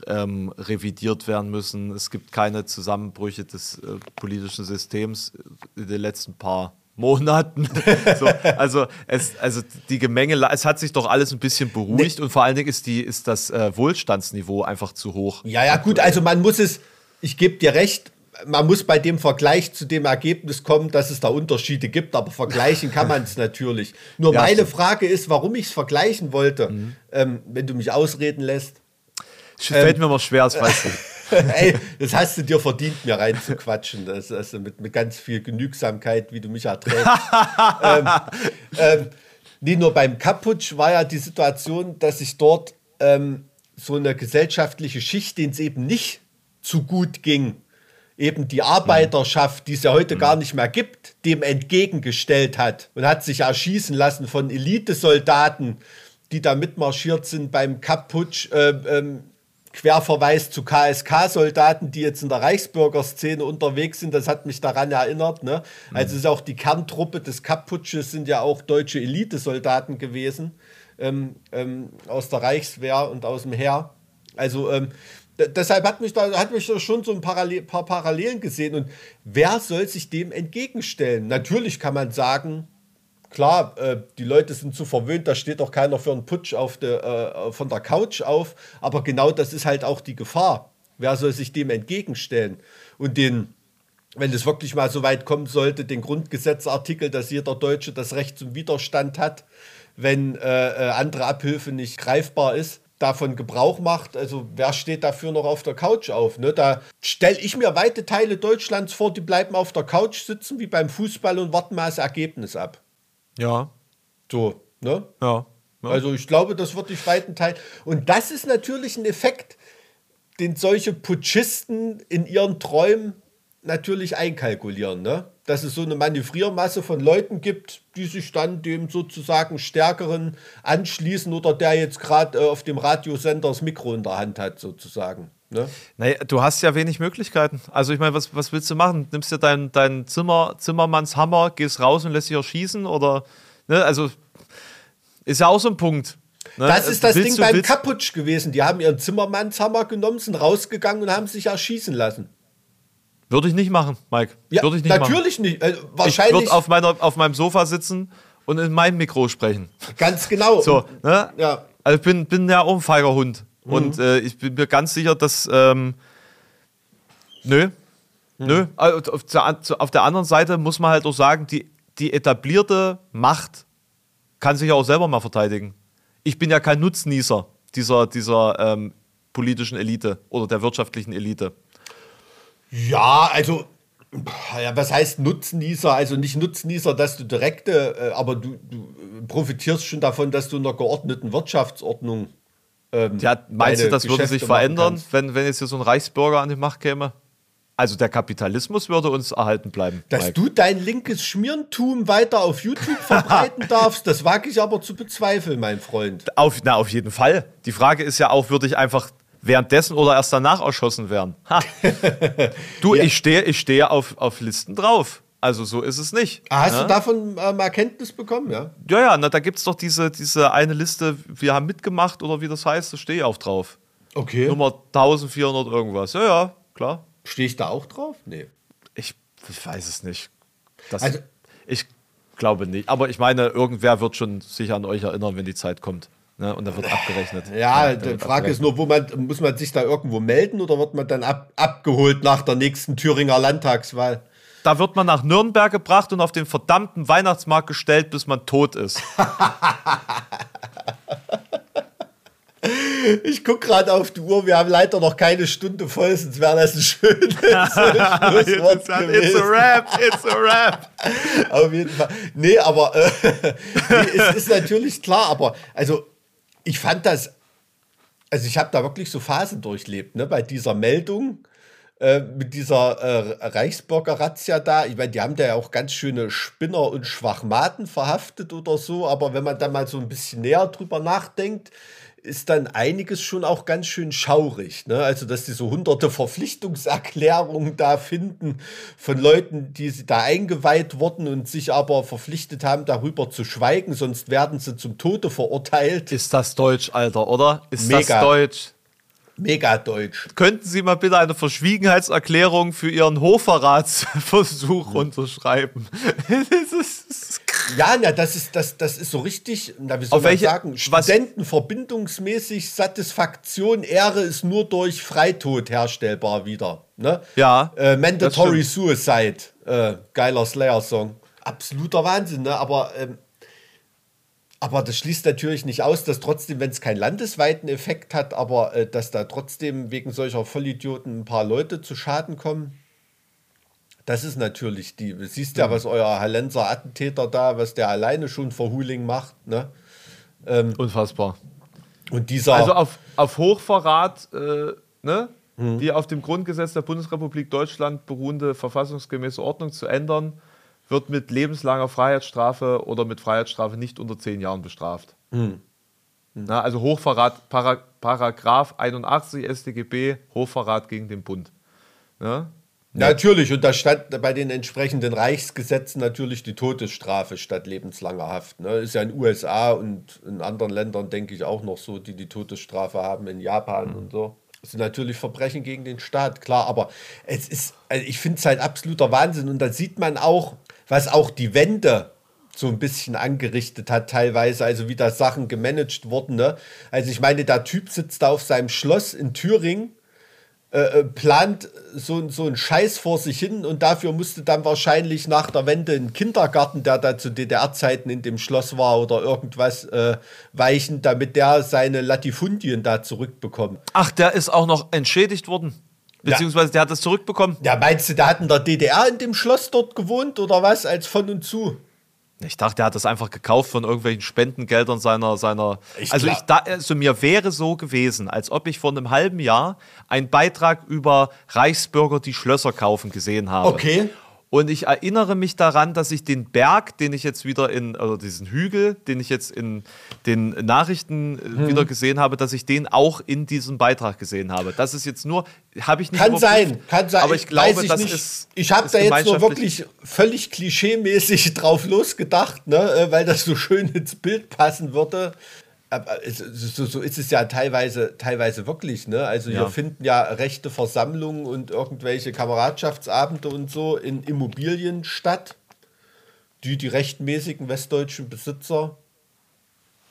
ähm, revidiert werden müssen. Es gibt keine Zusammenbrüche des äh, politischen Systems in den letzten paar Monaten. so, also, es, also die Gemenge, es hat sich doch alles ein bisschen beruhigt und vor allen Dingen ist, die, ist das äh, Wohlstandsniveau einfach zu hoch. Ja, ja, gut, also man muss es, ich gebe dir recht, man muss bei dem Vergleich zu dem Ergebnis kommen, dass es da Unterschiede gibt, aber vergleichen kann man es natürlich. Nur Ja, meine stimmt. Frage ist, warum ich es vergleichen wollte, ähm, wenn du mich ausreden lässt. Fällt mir mal schwer, das weißt du. Ey, das hast du dir verdient, mir reinzuquatschen. Das, also mit, mit ganz viel Genügsamkeit, wie du mich erträgst. ähm, ähm, nee, nur beim Kaputsch war ja die Situation, dass sich dort ähm, so eine gesellschaftliche Schicht, denen es eben nicht zu gut ging, eben die Arbeiterschaft, die es ja heute gar nicht mehr gibt, dem entgegengestellt hat und hat sich erschießen lassen von Elitesoldaten, die da mitmarschiert sind beim Kaputsch. Äh, ähm, Querverweis zu KSK-Soldaten, die jetzt in der Reichsbürgerszene unterwegs sind, das hat mich daran erinnert. Ne? Also es ist auch die Kerntruppe des Kaputsches sind ja auch deutsche Elitesoldaten gewesen ähm, ähm, aus der Reichswehr und aus dem Heer. Also ähm, deshalb hat mich da hat mich da schon so ein Parallel, paar Parallelen gesehen. Und wer soll sich dem entgegenstellen? Natürlich kann man sagen, Klar, äh, die Leute sind zu verwöhnt, da steht doch keiner für einen Putsch auf de, äh, von der Couch auf. Aber genau das ist halt auch die Gefahr. Wer soll sich dem entgegenstellen? Und den, wenn es wirklich mal so weit kommen sollte, den Grundgesetzartikel, dass jeder Deutsche das Recht zum Widerstand hat, wenn äh, äh, andere Abhilfe nicht greifbar ist, davon Gebrauch macht. Also wer steht dafür noch auf der Couch auf? Ne? Da stelle ich mir weite Teile Deutschlands vor, die bleiben auf der Couch sitzen wie beim Fußball und warten mal das Ergebnis ab. Ja, So, ne? ja. ja. Also ich glaube, das wird die weiten Teil. Und das ist natürlich ein Effekt, den solche Putschisten in ihren Träumen natürlich einkalkulieren, ne? Dass es so eine Manövriermasse von Leuten gibt, die sich dann dem sozusagen Stärkeren anschließen oder der jetzt gerade äh, auf dem Radiosender das Mikro in der Hand hat, sozusagen. Ne? Naja, du hast ja wenig Möglichkeiten. Also ich meine, was, was willst du machen? Nimmst dir deinen dein Zimmer, Zimmermannshammer, gehst raus und lässt dich erschießen? Oder, ne, also ist ja auch so ein Punkt. Ne? Das ist das Willst Ding du- beim Kaputsch gewesen. Die haben ihren Zimmermannshammer genommen, sind rausgegangen und haben sich erschießen lassen. Würde ich nicht machen, Mike. Ja, würde ich nicht machen. natürlich nicht. Äh, Ich wahrscheinlich würde auf, meiner, auf meinem Sofa sitzen und in mein Mikro sprechen. ganz genau. So, ne? Ja. Also ich bin, bin ja auch ein feiger Hund. Und äh, ich bin mir ganz sicher, dass. Ähm, nö. Nö. Also auf, der, auf der anderen Seite muss man halt auch sagen, die, die etablierte Macht kann sich ja auch selber mal verteidigen. Ich bin ja kein Nutznießer dieser, dieser ähm, politischen Elite oder der wirtschaftlichen Elite. Ja, also, ja, was heißt Nutznießer? Also nicht Nutznießer, dass du direkte, äh, aber du, du profitierst schon davon, dass du in einer geordneten Wirtschaftsordnung. Ähm, Ja, meinst du, das würde Geschäfte sich machen verändern, kannst? wenn, wenn jetzt hier so ein Reichsbürger an die Macht käme? Also der Kapitalismus würde uns erhalten bleiben. Dass Mike. du dein linkes Schmierentum weiter auf YouTube verbreiten darfst, das wage ich aber zu bezweifeln, mein Freund. Auf, na, auf jeden Fall. Die Frage ist ja auch, würde ich einfach währenddessen oder erst danach erschossen werden? Du, ich stehe ich stehe auf, auf Listen drauf. Also so ist es nicht. Ah, Hast ne? du davon ähm, Erkenntnis bekommen, ja? Ja, ja, na, da gibt es doch diese, diese eine Liste, wir haben mitgemacht oder wie das heißt, da stehe ich auch drauf. Okay. Nummer 1400 irgendwas. Ja, ja, klar. Stehe ich da auch drauf? Nee. Ich, ich weiß es nicht. Das, Also- ich glaube nicht. Aber ich meine, irgendwer wird schon sich an euch erinnern, wenn die Zeit kommt. Ne? Und da wird abgerechnet. Ja, da die Frage ist abgerechnet. nur, wo man, muss man sich da irgendwo melden oder wird man dann ab, abgeholt nach der nächsten Thüringer Landtagswahl? Da wird man nach Nürnberg gebracht und auf den verdammten Weihnachtsmarkt gestellt, bis man tot ist. Ich gucke gerade auf die Uhr, wir haben leider noch keine Stunde voll, sonst wäre das ein schönes Schlusswort it's a gewesen. rap, it's a rap. Auf jeden Fall. Nee, aber äh, nee, es ist natürlich klar, aber also ich fand das, also ich habe da wirklich so Phasen durchlebt, ne, bei dieser Meldung. Äh, Mit dieser äh, Reichsbürger-Razzia da, ich meine, die haben da ja auch ganz schöne Spinner und Schwachmaten verhaftet oder so, aber wenn man da mal so ein bisschen näher drüber nachdenkt, ist dann einiges schon auch ganz schön schaurig. Ne? Also, dass die so hunderte Verpflichtungserklärungen da finden von Leuten, die da eingeweiht wurden und sich aber verpflichtet haben, darüber zu schweigen, sonst werden sie zum Tode verurteilt. Ist das Deutsch, Alter, oder? Ist Mega. das Deutsch? Mega deutsch. Könnten Sie mal bitte eine Verschwiegenheitserklärung für Ihren Hochverratsversuch unterschreiben? das ist Ja, na, das ist, das, das ist so richtig, na, wie soll Auf man welche- sagen, Studentenverbindungsmäßig Satisfaktion, Ehre ist nur durch Freitod herstellbar wieder. Ne? Ja, Äh, Mandatory. Suicide, äh, geiler Slayer-Song. Absoluter Wahnsinn, ne? aber, ähm, aber das schließt natürlich nicht aus, dass trotzdem, wenn es keinen landesweiten Effekt hat, aber äh, dass da trotzdem wegen solcher Vollidioten ein paar Leute zu Schaden kommen. Das ist natürlich die. Du siehst ja, was euer Hallenser Attentäter da, was der alleine schon vor Huling macht. Ne? unfassbar. Und dieser. Also auf, auf Hochverrat, äh, ne? Mhm. die auf dem Grundgesetz der Bundesrepublik Deutschland beruhende verfassungsgemäße Ordnung zu ändern, wird mit lebenslanger Freiheitsstrafe oder mit Freiheitsstrafe nicht unter zehn Jahren bestraft. Mhm. Na, also Hochverrat, Para, Paragraph 81 StGB, Hochverrat gegen den Bund. Ne? Natürlich, und da stand bei den entsprechenden Reichsgesetzen natürlich die Todesstrafe statt lebenslanger Haft. Ne? Ist ja in den USA und in anderen Ländern, denke ich, auch noch so, die die Todesstrafe haben, in Japan und so. Das sind natürlich Verbrechen gegen den Staat, klar, aber es ist, also ich finde es halt absoluter Wahnsinn und da sieht man auch, was auch die Wende so ein bisschen angerichtet hat teilweise, also wie da Sachen gemanagt wurden. Ne? Also ich meine, der Typ sitzt da auf seinem Schloss in Thüringen äh, plant so, so einen Scheiß vor sich hin und dafür musste dann wahrscheinlich nach der Wende ein Kindergarten, der da zu DDR-Zeiten in dem Schloss war oder irgendwas äh, weichen, damit der seine Latifundien da zurückbekommt. Ach, der ist auch noch entschädigt worden. Beziehungsweise der hat das zurückbekommen. Ja, meinst du, der hat in der DDR in dem Schloss dort gewohnt oder was, als von und zu? Ich dachte, der hat das einfach gekauft von irgendwelchen Spendengeldern seiner. seiner Ich also, ich, da, also mir wäre so gewesen, als ob ich vor einem halben Jahr einen Beitrag über Reichsbürger, die Schlösser kaufen, gesehen habe. Okay. Und ich erinnere mich daran, dass ich den Berg, den ich jetzt wieder in, also diesen Hügel, den ich jetzt in den Nachrichten äh, Mhm. wieder gesehen habe, dass ich den auch in diesem Beitrag gesehen habe. Das ist jetzt nur, habe ich nicht Kann sein, kann sein. Aber ich glaube, ich das nicht. ist. Ich habe da jetzt nur wirklich völlig klischeemäßig drauf losgedacht, ne, äh, weil das so schön ins Bild passen würde. Aber so, so ist es ja teilweise, teilweise wirklich. Ne? Also Ja. hier finden ja rechte Versammlungen und irgendwelche Kameradschaftsabende und so in Immobilien statt, die die rechtmäßigen westdeutschen Besitzer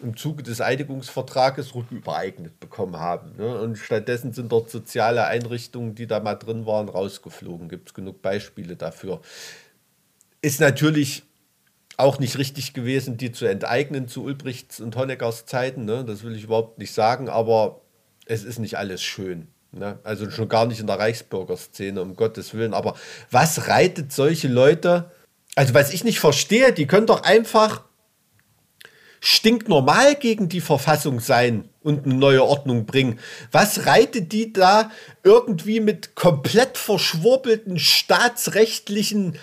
im Zuge des Einigungsvertrages rückübereignet bekommen haben. Ne? Und stattdessen sind dort soziale Einrichtungen, die da mal drin waren, rausgeflogen. Gibt es genug Beispiele dafür. Ist natürlich auch nicht richtig gewesen, die zu enteignen zu Ulbrichts und Honeckers Zeiten. Ne? Das will ich überhaupt nicht sagen, aber es ist nicht alles schön. Ne? Also schon gar nicht in der Reichsbürgerszene, um Gottes Willen. Aber was reitet solche Leute? Also was ich nicht verstehe, die können doch einfach stinknormal gegen die Verfassung sein und eine neue Ordnung bringen. Was reitet die da irgendwie mit komplett verschwurbelten staatsrechtlichen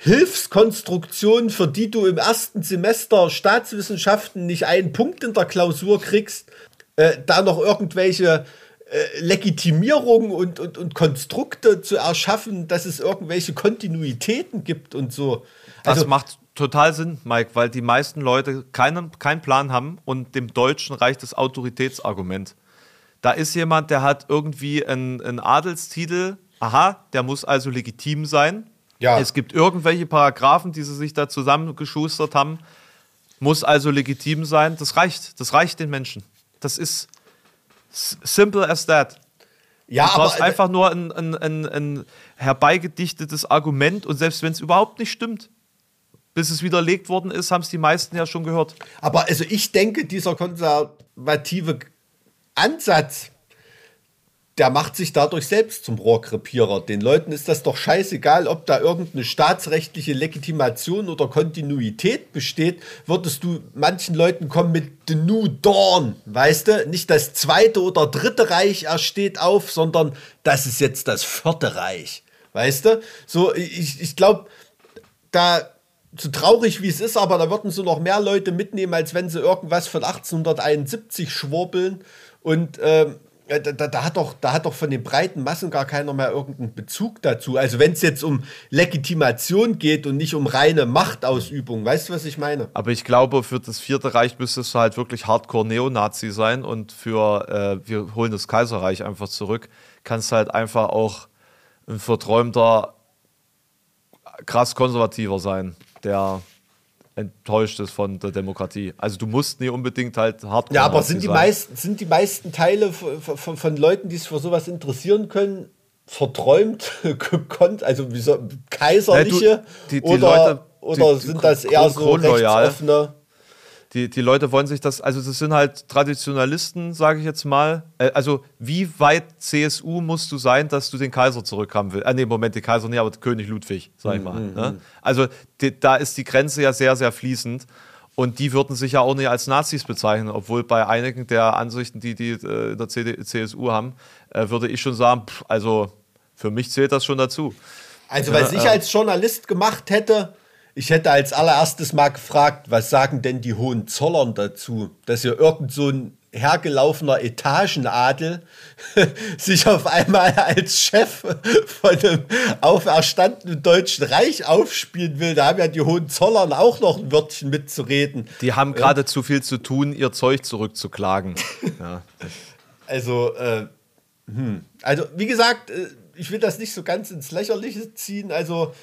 Hilfskonstruktionen, für die du im ersten Semester Staatswissenschaften nicht einen Punkt in der Klausur kriegst, äh, da noch irgendwelche äh, Legitimierungen und, und, und Konstrukte zu erschaffen, dass es irgendwelche Kontinuitäten gibt und so. Das Also, macht total Sinn, Mike, weil die meisten Leute keinen, keinen Plan haben und dem Deutschen reicht das Autoritätsargument. Da ist jemand, der hat irgendwie einen, einen Adelstitel, aha, der muss also legitim sein. Ja. Es gibt irgendwelche Paragraphen, die sie sich da zusammengeschustert haben, muss also legitim sein. Das reicht, das reicht den Menschen. Das ist simple as that. ja, Du brauchst aber, einfach nur ein, ein, ein, ein herbeigedichtetes Argument und selbst wenn es überhaupt nicht stimmt, bis es widerlegt worden ist, haben es die meisten ja schon gehört. Aber also ich denke, dieser konservative Ansatz, der macht sich dadurch selbst zum Rohrkrepierer. Den Leuten ist das doch scheißegal, ob da irgendeine staatsrechtliche Legitimation oder Kontinuität besteht. Würdest du manchen Leuten kommen mit The New Dawn, weißt du? Nicht das zweite oder dritte Reich ersteht auf, sondern das ist jetzt das vierte Reich, weißt du? So, ich, ich glaube, da so traurig wie es ist, aber da würden sie noch mehr Leute mitnehmen, als wenn sie irgendwas von 1871 schwurbeln. Und ähm, da, da, hat doch, da hat doch von den breiten Massen gar keiner mehr irgendeinen Bezug dazu. Also wenn es jetzt um Legitimation geht und nicht um reine Machtausübung, weißt du, was ich meine? Aber ich glaube, für das Vierte Reich müsstest du halt wirklich Hardcore-Neonazi sein und für äh, wir holen das Kaiserreich einfach zurück, kannst halt einfach auch ein verträumter, krass konservativer sein, der enttäuscht ist von der Demokratie. Also du musst nie unbedingt halt hart. Ja, aber sind die, meisten, sind die meisten Teile von, von, von Leuten, die sich für sowas interessieren können, verträumt, also wie so, kaiserliche ja, du, die, die oder, Leute, oder die, sind das eher so rechtsoffene? Die, die Leute wollen sich das, also das sind halt Traditionalisten, sage ich jetzt mal. Äh, also wie weit CSU musst du sein, dass du den Kaiser zurückhaben willst? Ah, nee, Moment, den Kaiser nicht, aber König Ludwig, sag ich mhm, mal. Ne? Mhm. Also die, da ist die Grenze ja sehr, sehr fließend. Und die würden sich ja auch nicht als Nazis bezeichnen, obwohl bei einigen der Ansichten, die die äh, in der CD, CSU haben, äh, würde ich schon sagen, pff, also für mich zählt das schon dazu. Also was ja, ich äh, als Journalist gemacht hätte, ich hätte als allererstes mal gefragt, was sagen denn die Hohenzollern dazu, dass hier irgend so ein hergelaufener Etagenadel sich auf einmal als Chef von einem auferstandenen Deutschen Reich aufspielen will. Da haben ja die Hohenzollern auch noch ein Wörtchen mitzureden. Die haben gerade zu viel zu tun, ihr Zeug zurückzuklagen. ja. Also, äh, hm. also wie gesagt, äh, ich will das nicht so ganz ins Lächerliche ziehen. Also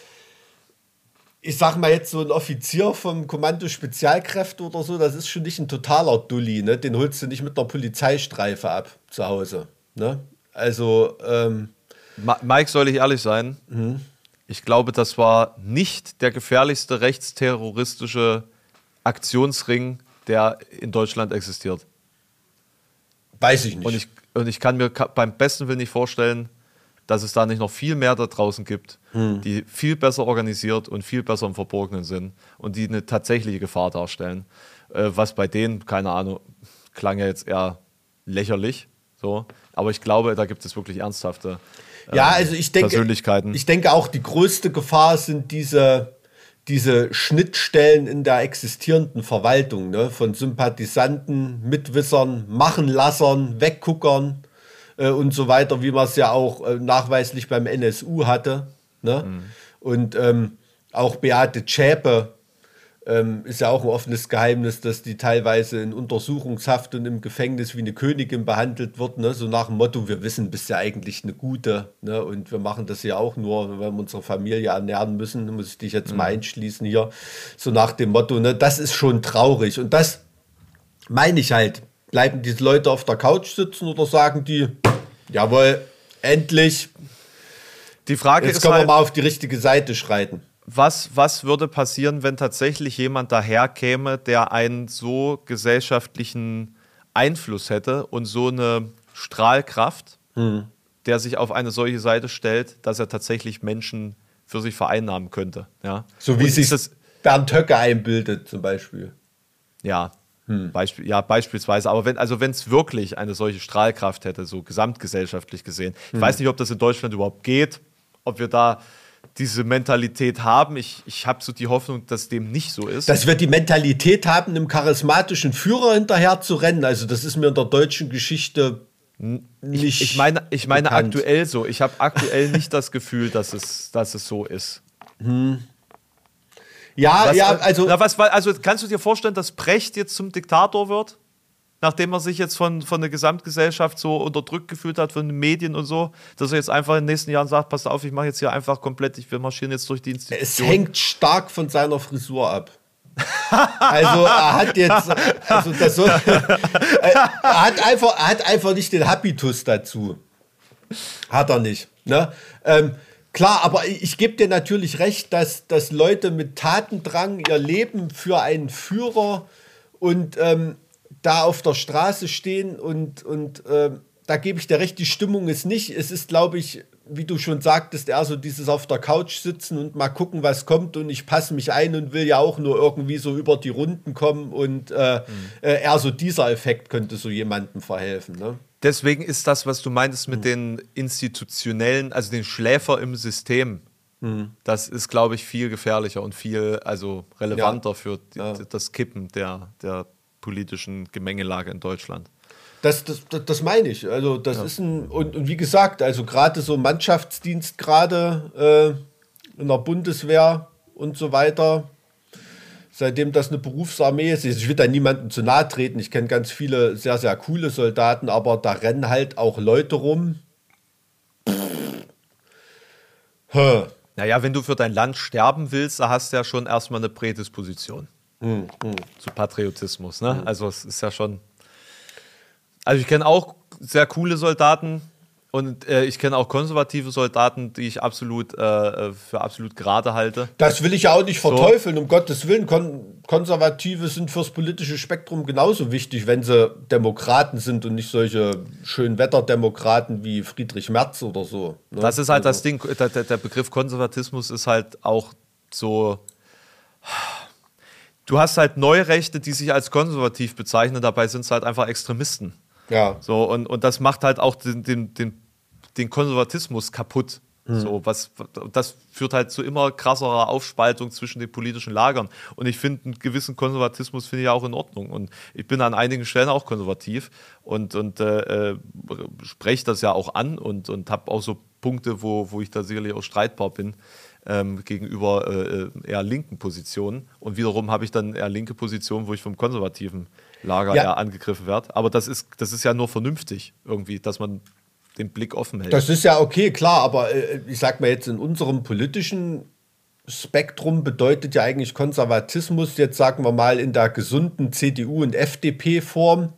ich sag mal jetzt so ein Offizier vom Kommando Spezialkräfte oder so, das ist schon nicht ein totaler Dulli, ne? Den holst du nicht mit einer Polizeistreife ab zu Hause. Ne? Also, ähm, Mike, soll ich ehrlich sein? Mhm. Ich glaube, das war nicht der gefährlichste rechtsterroristische Aktionsring, der in Deutschland existiert. Weiß ich nicht. Und ich, und ich kann mir beim besten Willen nicht vorstellen, dass es da nicht noch viel mehr da draußen gibt, hm. die viel besser organisiert und viel besser im Verborgenen sind und die eine tatsächliche Gefahr darstellen. Äh, was bei denen, keine Ahnung, klang ja jetzt eher lächerlich. So. Aber ich glaube, da gibt es wirklich ernsthafte äh, ja, also ich denke, Persönlichkeiten. Ich denke auch, die größte Gefahr sind diese, diese Schnittstellen in der existierenden Verwaltung, ne? von Sympathisanten, Mitwissern, Machenlassern, Wegguckern äh, und so weiter, wie man es ja auch äh, nachweislich beim NSU hatte. Ne? Mhm. Und ähm, auch Beate Zschäpe ähm, ist ja auch ein offenes Geheimnis, dass die teilweise in Untersuchungshaft und im Gefängnis wie eine Königin behandelt wird. Ne? So nach dem Motto, wir wissen, bist ja eigentlich eine gute. Ne? Und wir machen das ja auch nur, wenn wir unsere Familie ernähren müssen. Muss ich dich jetzt mhm. mal einschließen hier. So nach dem Motto, ne? das ist schon traurig. Und das meine ich halt. Bleiben diese Leute auf der Couch sitzen oder sagen die, jawohl, endlich. Die Frage Jetzt ist können halt, wir mal auf die richtige Seite schreiten. Was, was würde passieren, wenn tatsächlich jemand daherkäme, der einen so gesellschaftlichen Einfluss hätte und so eine Strahlkraft, hm. der sich auf eine solche Seite stellt, dass er tatsächlich Menschen für sich vereinnahmen könnte. Ja? So wie sich das Bernd Höcke einbildet, zum Beispiel. Ja, hm. Beispiel, ja, beispielsweise. Aber wenn, also wenn es wirklich eine solche Strahlkraft hätte, so gesamtgesellschaftlich gesehen, ich hm. weiß nicht, ob das in Deutschland überhaupt geht, ob wir da diese Mentalität haben. Ich, ich habe so die Hoffnung, dass dem nicht so ist. Dass wir die Mentalität haben, einem charismatischen Führer hinterher zu rennen. Also, das ist mir in der deutschen Geschichte nicht. Ich, ich meine, ich meine aktuell so. Ich habe aktuell nicht das Gefühl, dass es, dass es so ist. Hm. Ja, was, ja, also. Na, was, also kannst du dir vorstellen, dass Precht jetzt zum Diktator wird? Nachdem er sich jetzt von, von der Gesamtgesellschaft so unterdrückt gefühlt hat, von den Medien und so, dass er jetzt einfach in den nächsten Jahren sagt: Pass auf, ich mache jetzt hier einfach komplett, ich will marschieren jetzt durch die Institution. Es hängt stark von seiner Frisur ab. also er hat jetzt, also das so, er, hat einfach, er hat einfach nicht den Habitus dazu. Hat er nicht. Ne? Ähm, Klar, aber ich gebe dir natürlich recht, dass, dass Leute mit Tatendrang ihr Leben für einen Führer und ähm, da auf der Straße stehen und, und äh, da gebe ich dir recht, die Stimmung ist nicht. Es ist, glaube ich, wie du schon sagtest, eher so dieses auf der Couch sitzen und mal gucken, was kommt und ich passe mich ein und will ja auch nur irgendwie so über die Runden kommen und äh, mhm. äh, eher so dieser Effekt könnte so jemandem verhelfen. Ne? Deswegen ist das, was du meintest mit mhm. den institutionellen, also den Schläfer im System, Das ist, glaube ich, viel gefährlicher und viel also relevanter Ja. für die, Ja. das Kippen der, der politischen Gemengelage in Deutschland. Das, das, das, meine ich. Also, das ist ein, und, und wie gesagt, also gerade so Mannschaftsdienst, gerade äh, in der Bundeswehr und so weiter, seitdem das eine Berufsarmee ist, ich will da niemandem zu nahe treten, ich kenne ganz viele sehr, sehr coole Soldaten, aber da rennen halt auch Leute rum. Hä. Naja, wenn du für dein Land sterben willst, da hast du ja schon erstmal eine Prädisposition Hm, zu Patriotismus. Ne? Also es ist ja schon. Also ich kenne auch sehr coole Soldaten und äh, ich kenne auch konservative Soldaten, die ich absolut äh, für absolut gerade halte. Das will ich ja auch nicht verteufeln, um Gottes Willen. Kon Konservative sind fürs politische Spektrum genauso wichtig, wenn sie Demokraten sind und nicht solche Schönwetterdemokraten wie Friedrich Merz oder so. ne? Das ist halt das Also, Ding. Der, der, der Begriff Konservatismus ist halt auch so. Du hast halt Neurechte, die sich als konservativ bezeichnen, dabei sind es halt einfach Extremisten. Ja. So, und, und das macht halt auch den, den, den, den Konservatismus kaputt. So, was, das führt halt zu immer krasserer Aufspaltung zwischen den politischen Lagern. Und ich finde, einen gewissen Konservatismus finde ich auch in Ordnung. Und ich bin an einigen Stellen auch konservativ und, und äh, äh, spreche das ja auch an und, und habe auch so Punkte, wo, wo ich da sicherlich auch streitbar bin ähm, gegenüber äh, eher linken Positionen. Und wiederum habe ich dann eher linke Positionen, wo ich vom konservativen Lager Ja. eher angegriffen werde. Aber das ist, das ist ja nur vernünftig irgendwie, dass man den Blick offen hält. Das ist ja okay, klar, aber äh, ich sag mal jetzt in unserem politischen Spektrum bedeutet ja eigentlich Konservatismus, jetzt sagen wir mal in der gesunden CDU- und FDP-Form,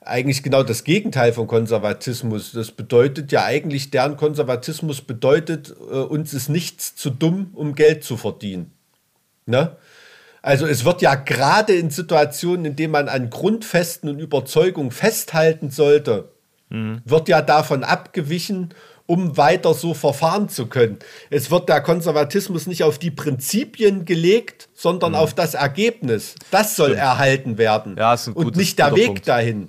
eigentlich genau das Gegenteil von Konservatismus. Das bedeutet ja eigentlich, deren Konservatismus bedeutet, äh, uns ist nichts zu dumm, um Geld zu verdienen. Ne? Also es wird ja gerade in Situationen, in denen man an Grundfesten und Überzeugungen festhalten sollte, wird ja davon abgewichen, um weiter so verfahren zu können. Es wird der Konservatismus nicht auf die Prinzipien gelegt, sondern auf das Ergebnis. Das soll erhalten werden Ja, ist ein und gutes- nicht der Weg Punkt. dahin.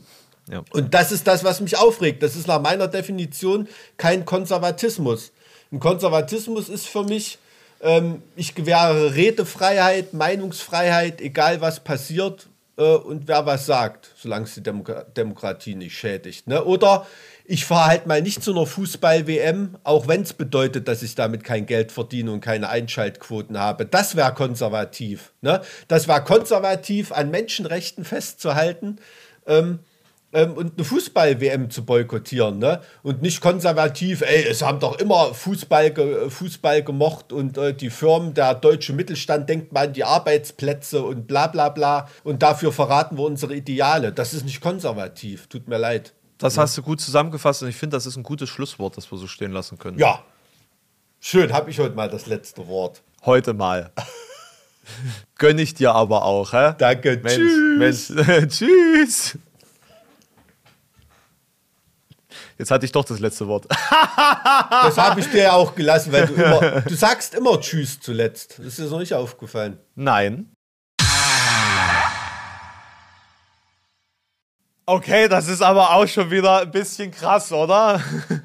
Ja. Und das ist das, was mich aufregt. Das ist nach meiner Definition kein Konservatismus. Ein Konservatismus ist für mich, ähm, ich gewähre Redefreiheit, Meinungsfreiheit, egal was passiert äh, und wer was sagt, solange es die Demokra Demokratie nicht schädigt. Ne? Oder ich fahre halt mal nicht zu einer Fußball-WM, auch wenn es bedeutet, dass ich damit kein Geld verdiene und keine Einschaltquoten habe. Das wäre konservativ. Ne? Das wäre konservativ, an Menschenrechten festzuhalten. Ähm, ähm, und eine Fußball-WM zu boykottieren, ne? Und nicht konservativ, ey, es haben doch immer Fußball, ge Fußball gemocht und äh, die Firmen, der deutsche Mittelstand denkt mal an die Arbeitsplätze und bla bla bla und dafür verraten wir unsere Ideale. Das ist nicht konservativ, tut mir leid. Das hast du gut zusammengefasst und ich finde, das ist ein gutes Schlusswort, das wir so stehen lassen können. Ja, schön, habe ich heute mal das letzte Wort. Heute mal. Gönn ich dir aber auch, hä? Danke, Mensch, tschüss. Mensch. tschüss. Jetzt hatte ich doch das letzte Wort. Das habe ich dir ja auch gelassen, weil du immer, du sagst immer Tschüss zuletzt. Das ist dir noch nicht aufgefallen. Nein. Okay, das ist aber auch schon wieder ein bisschen krass, oder?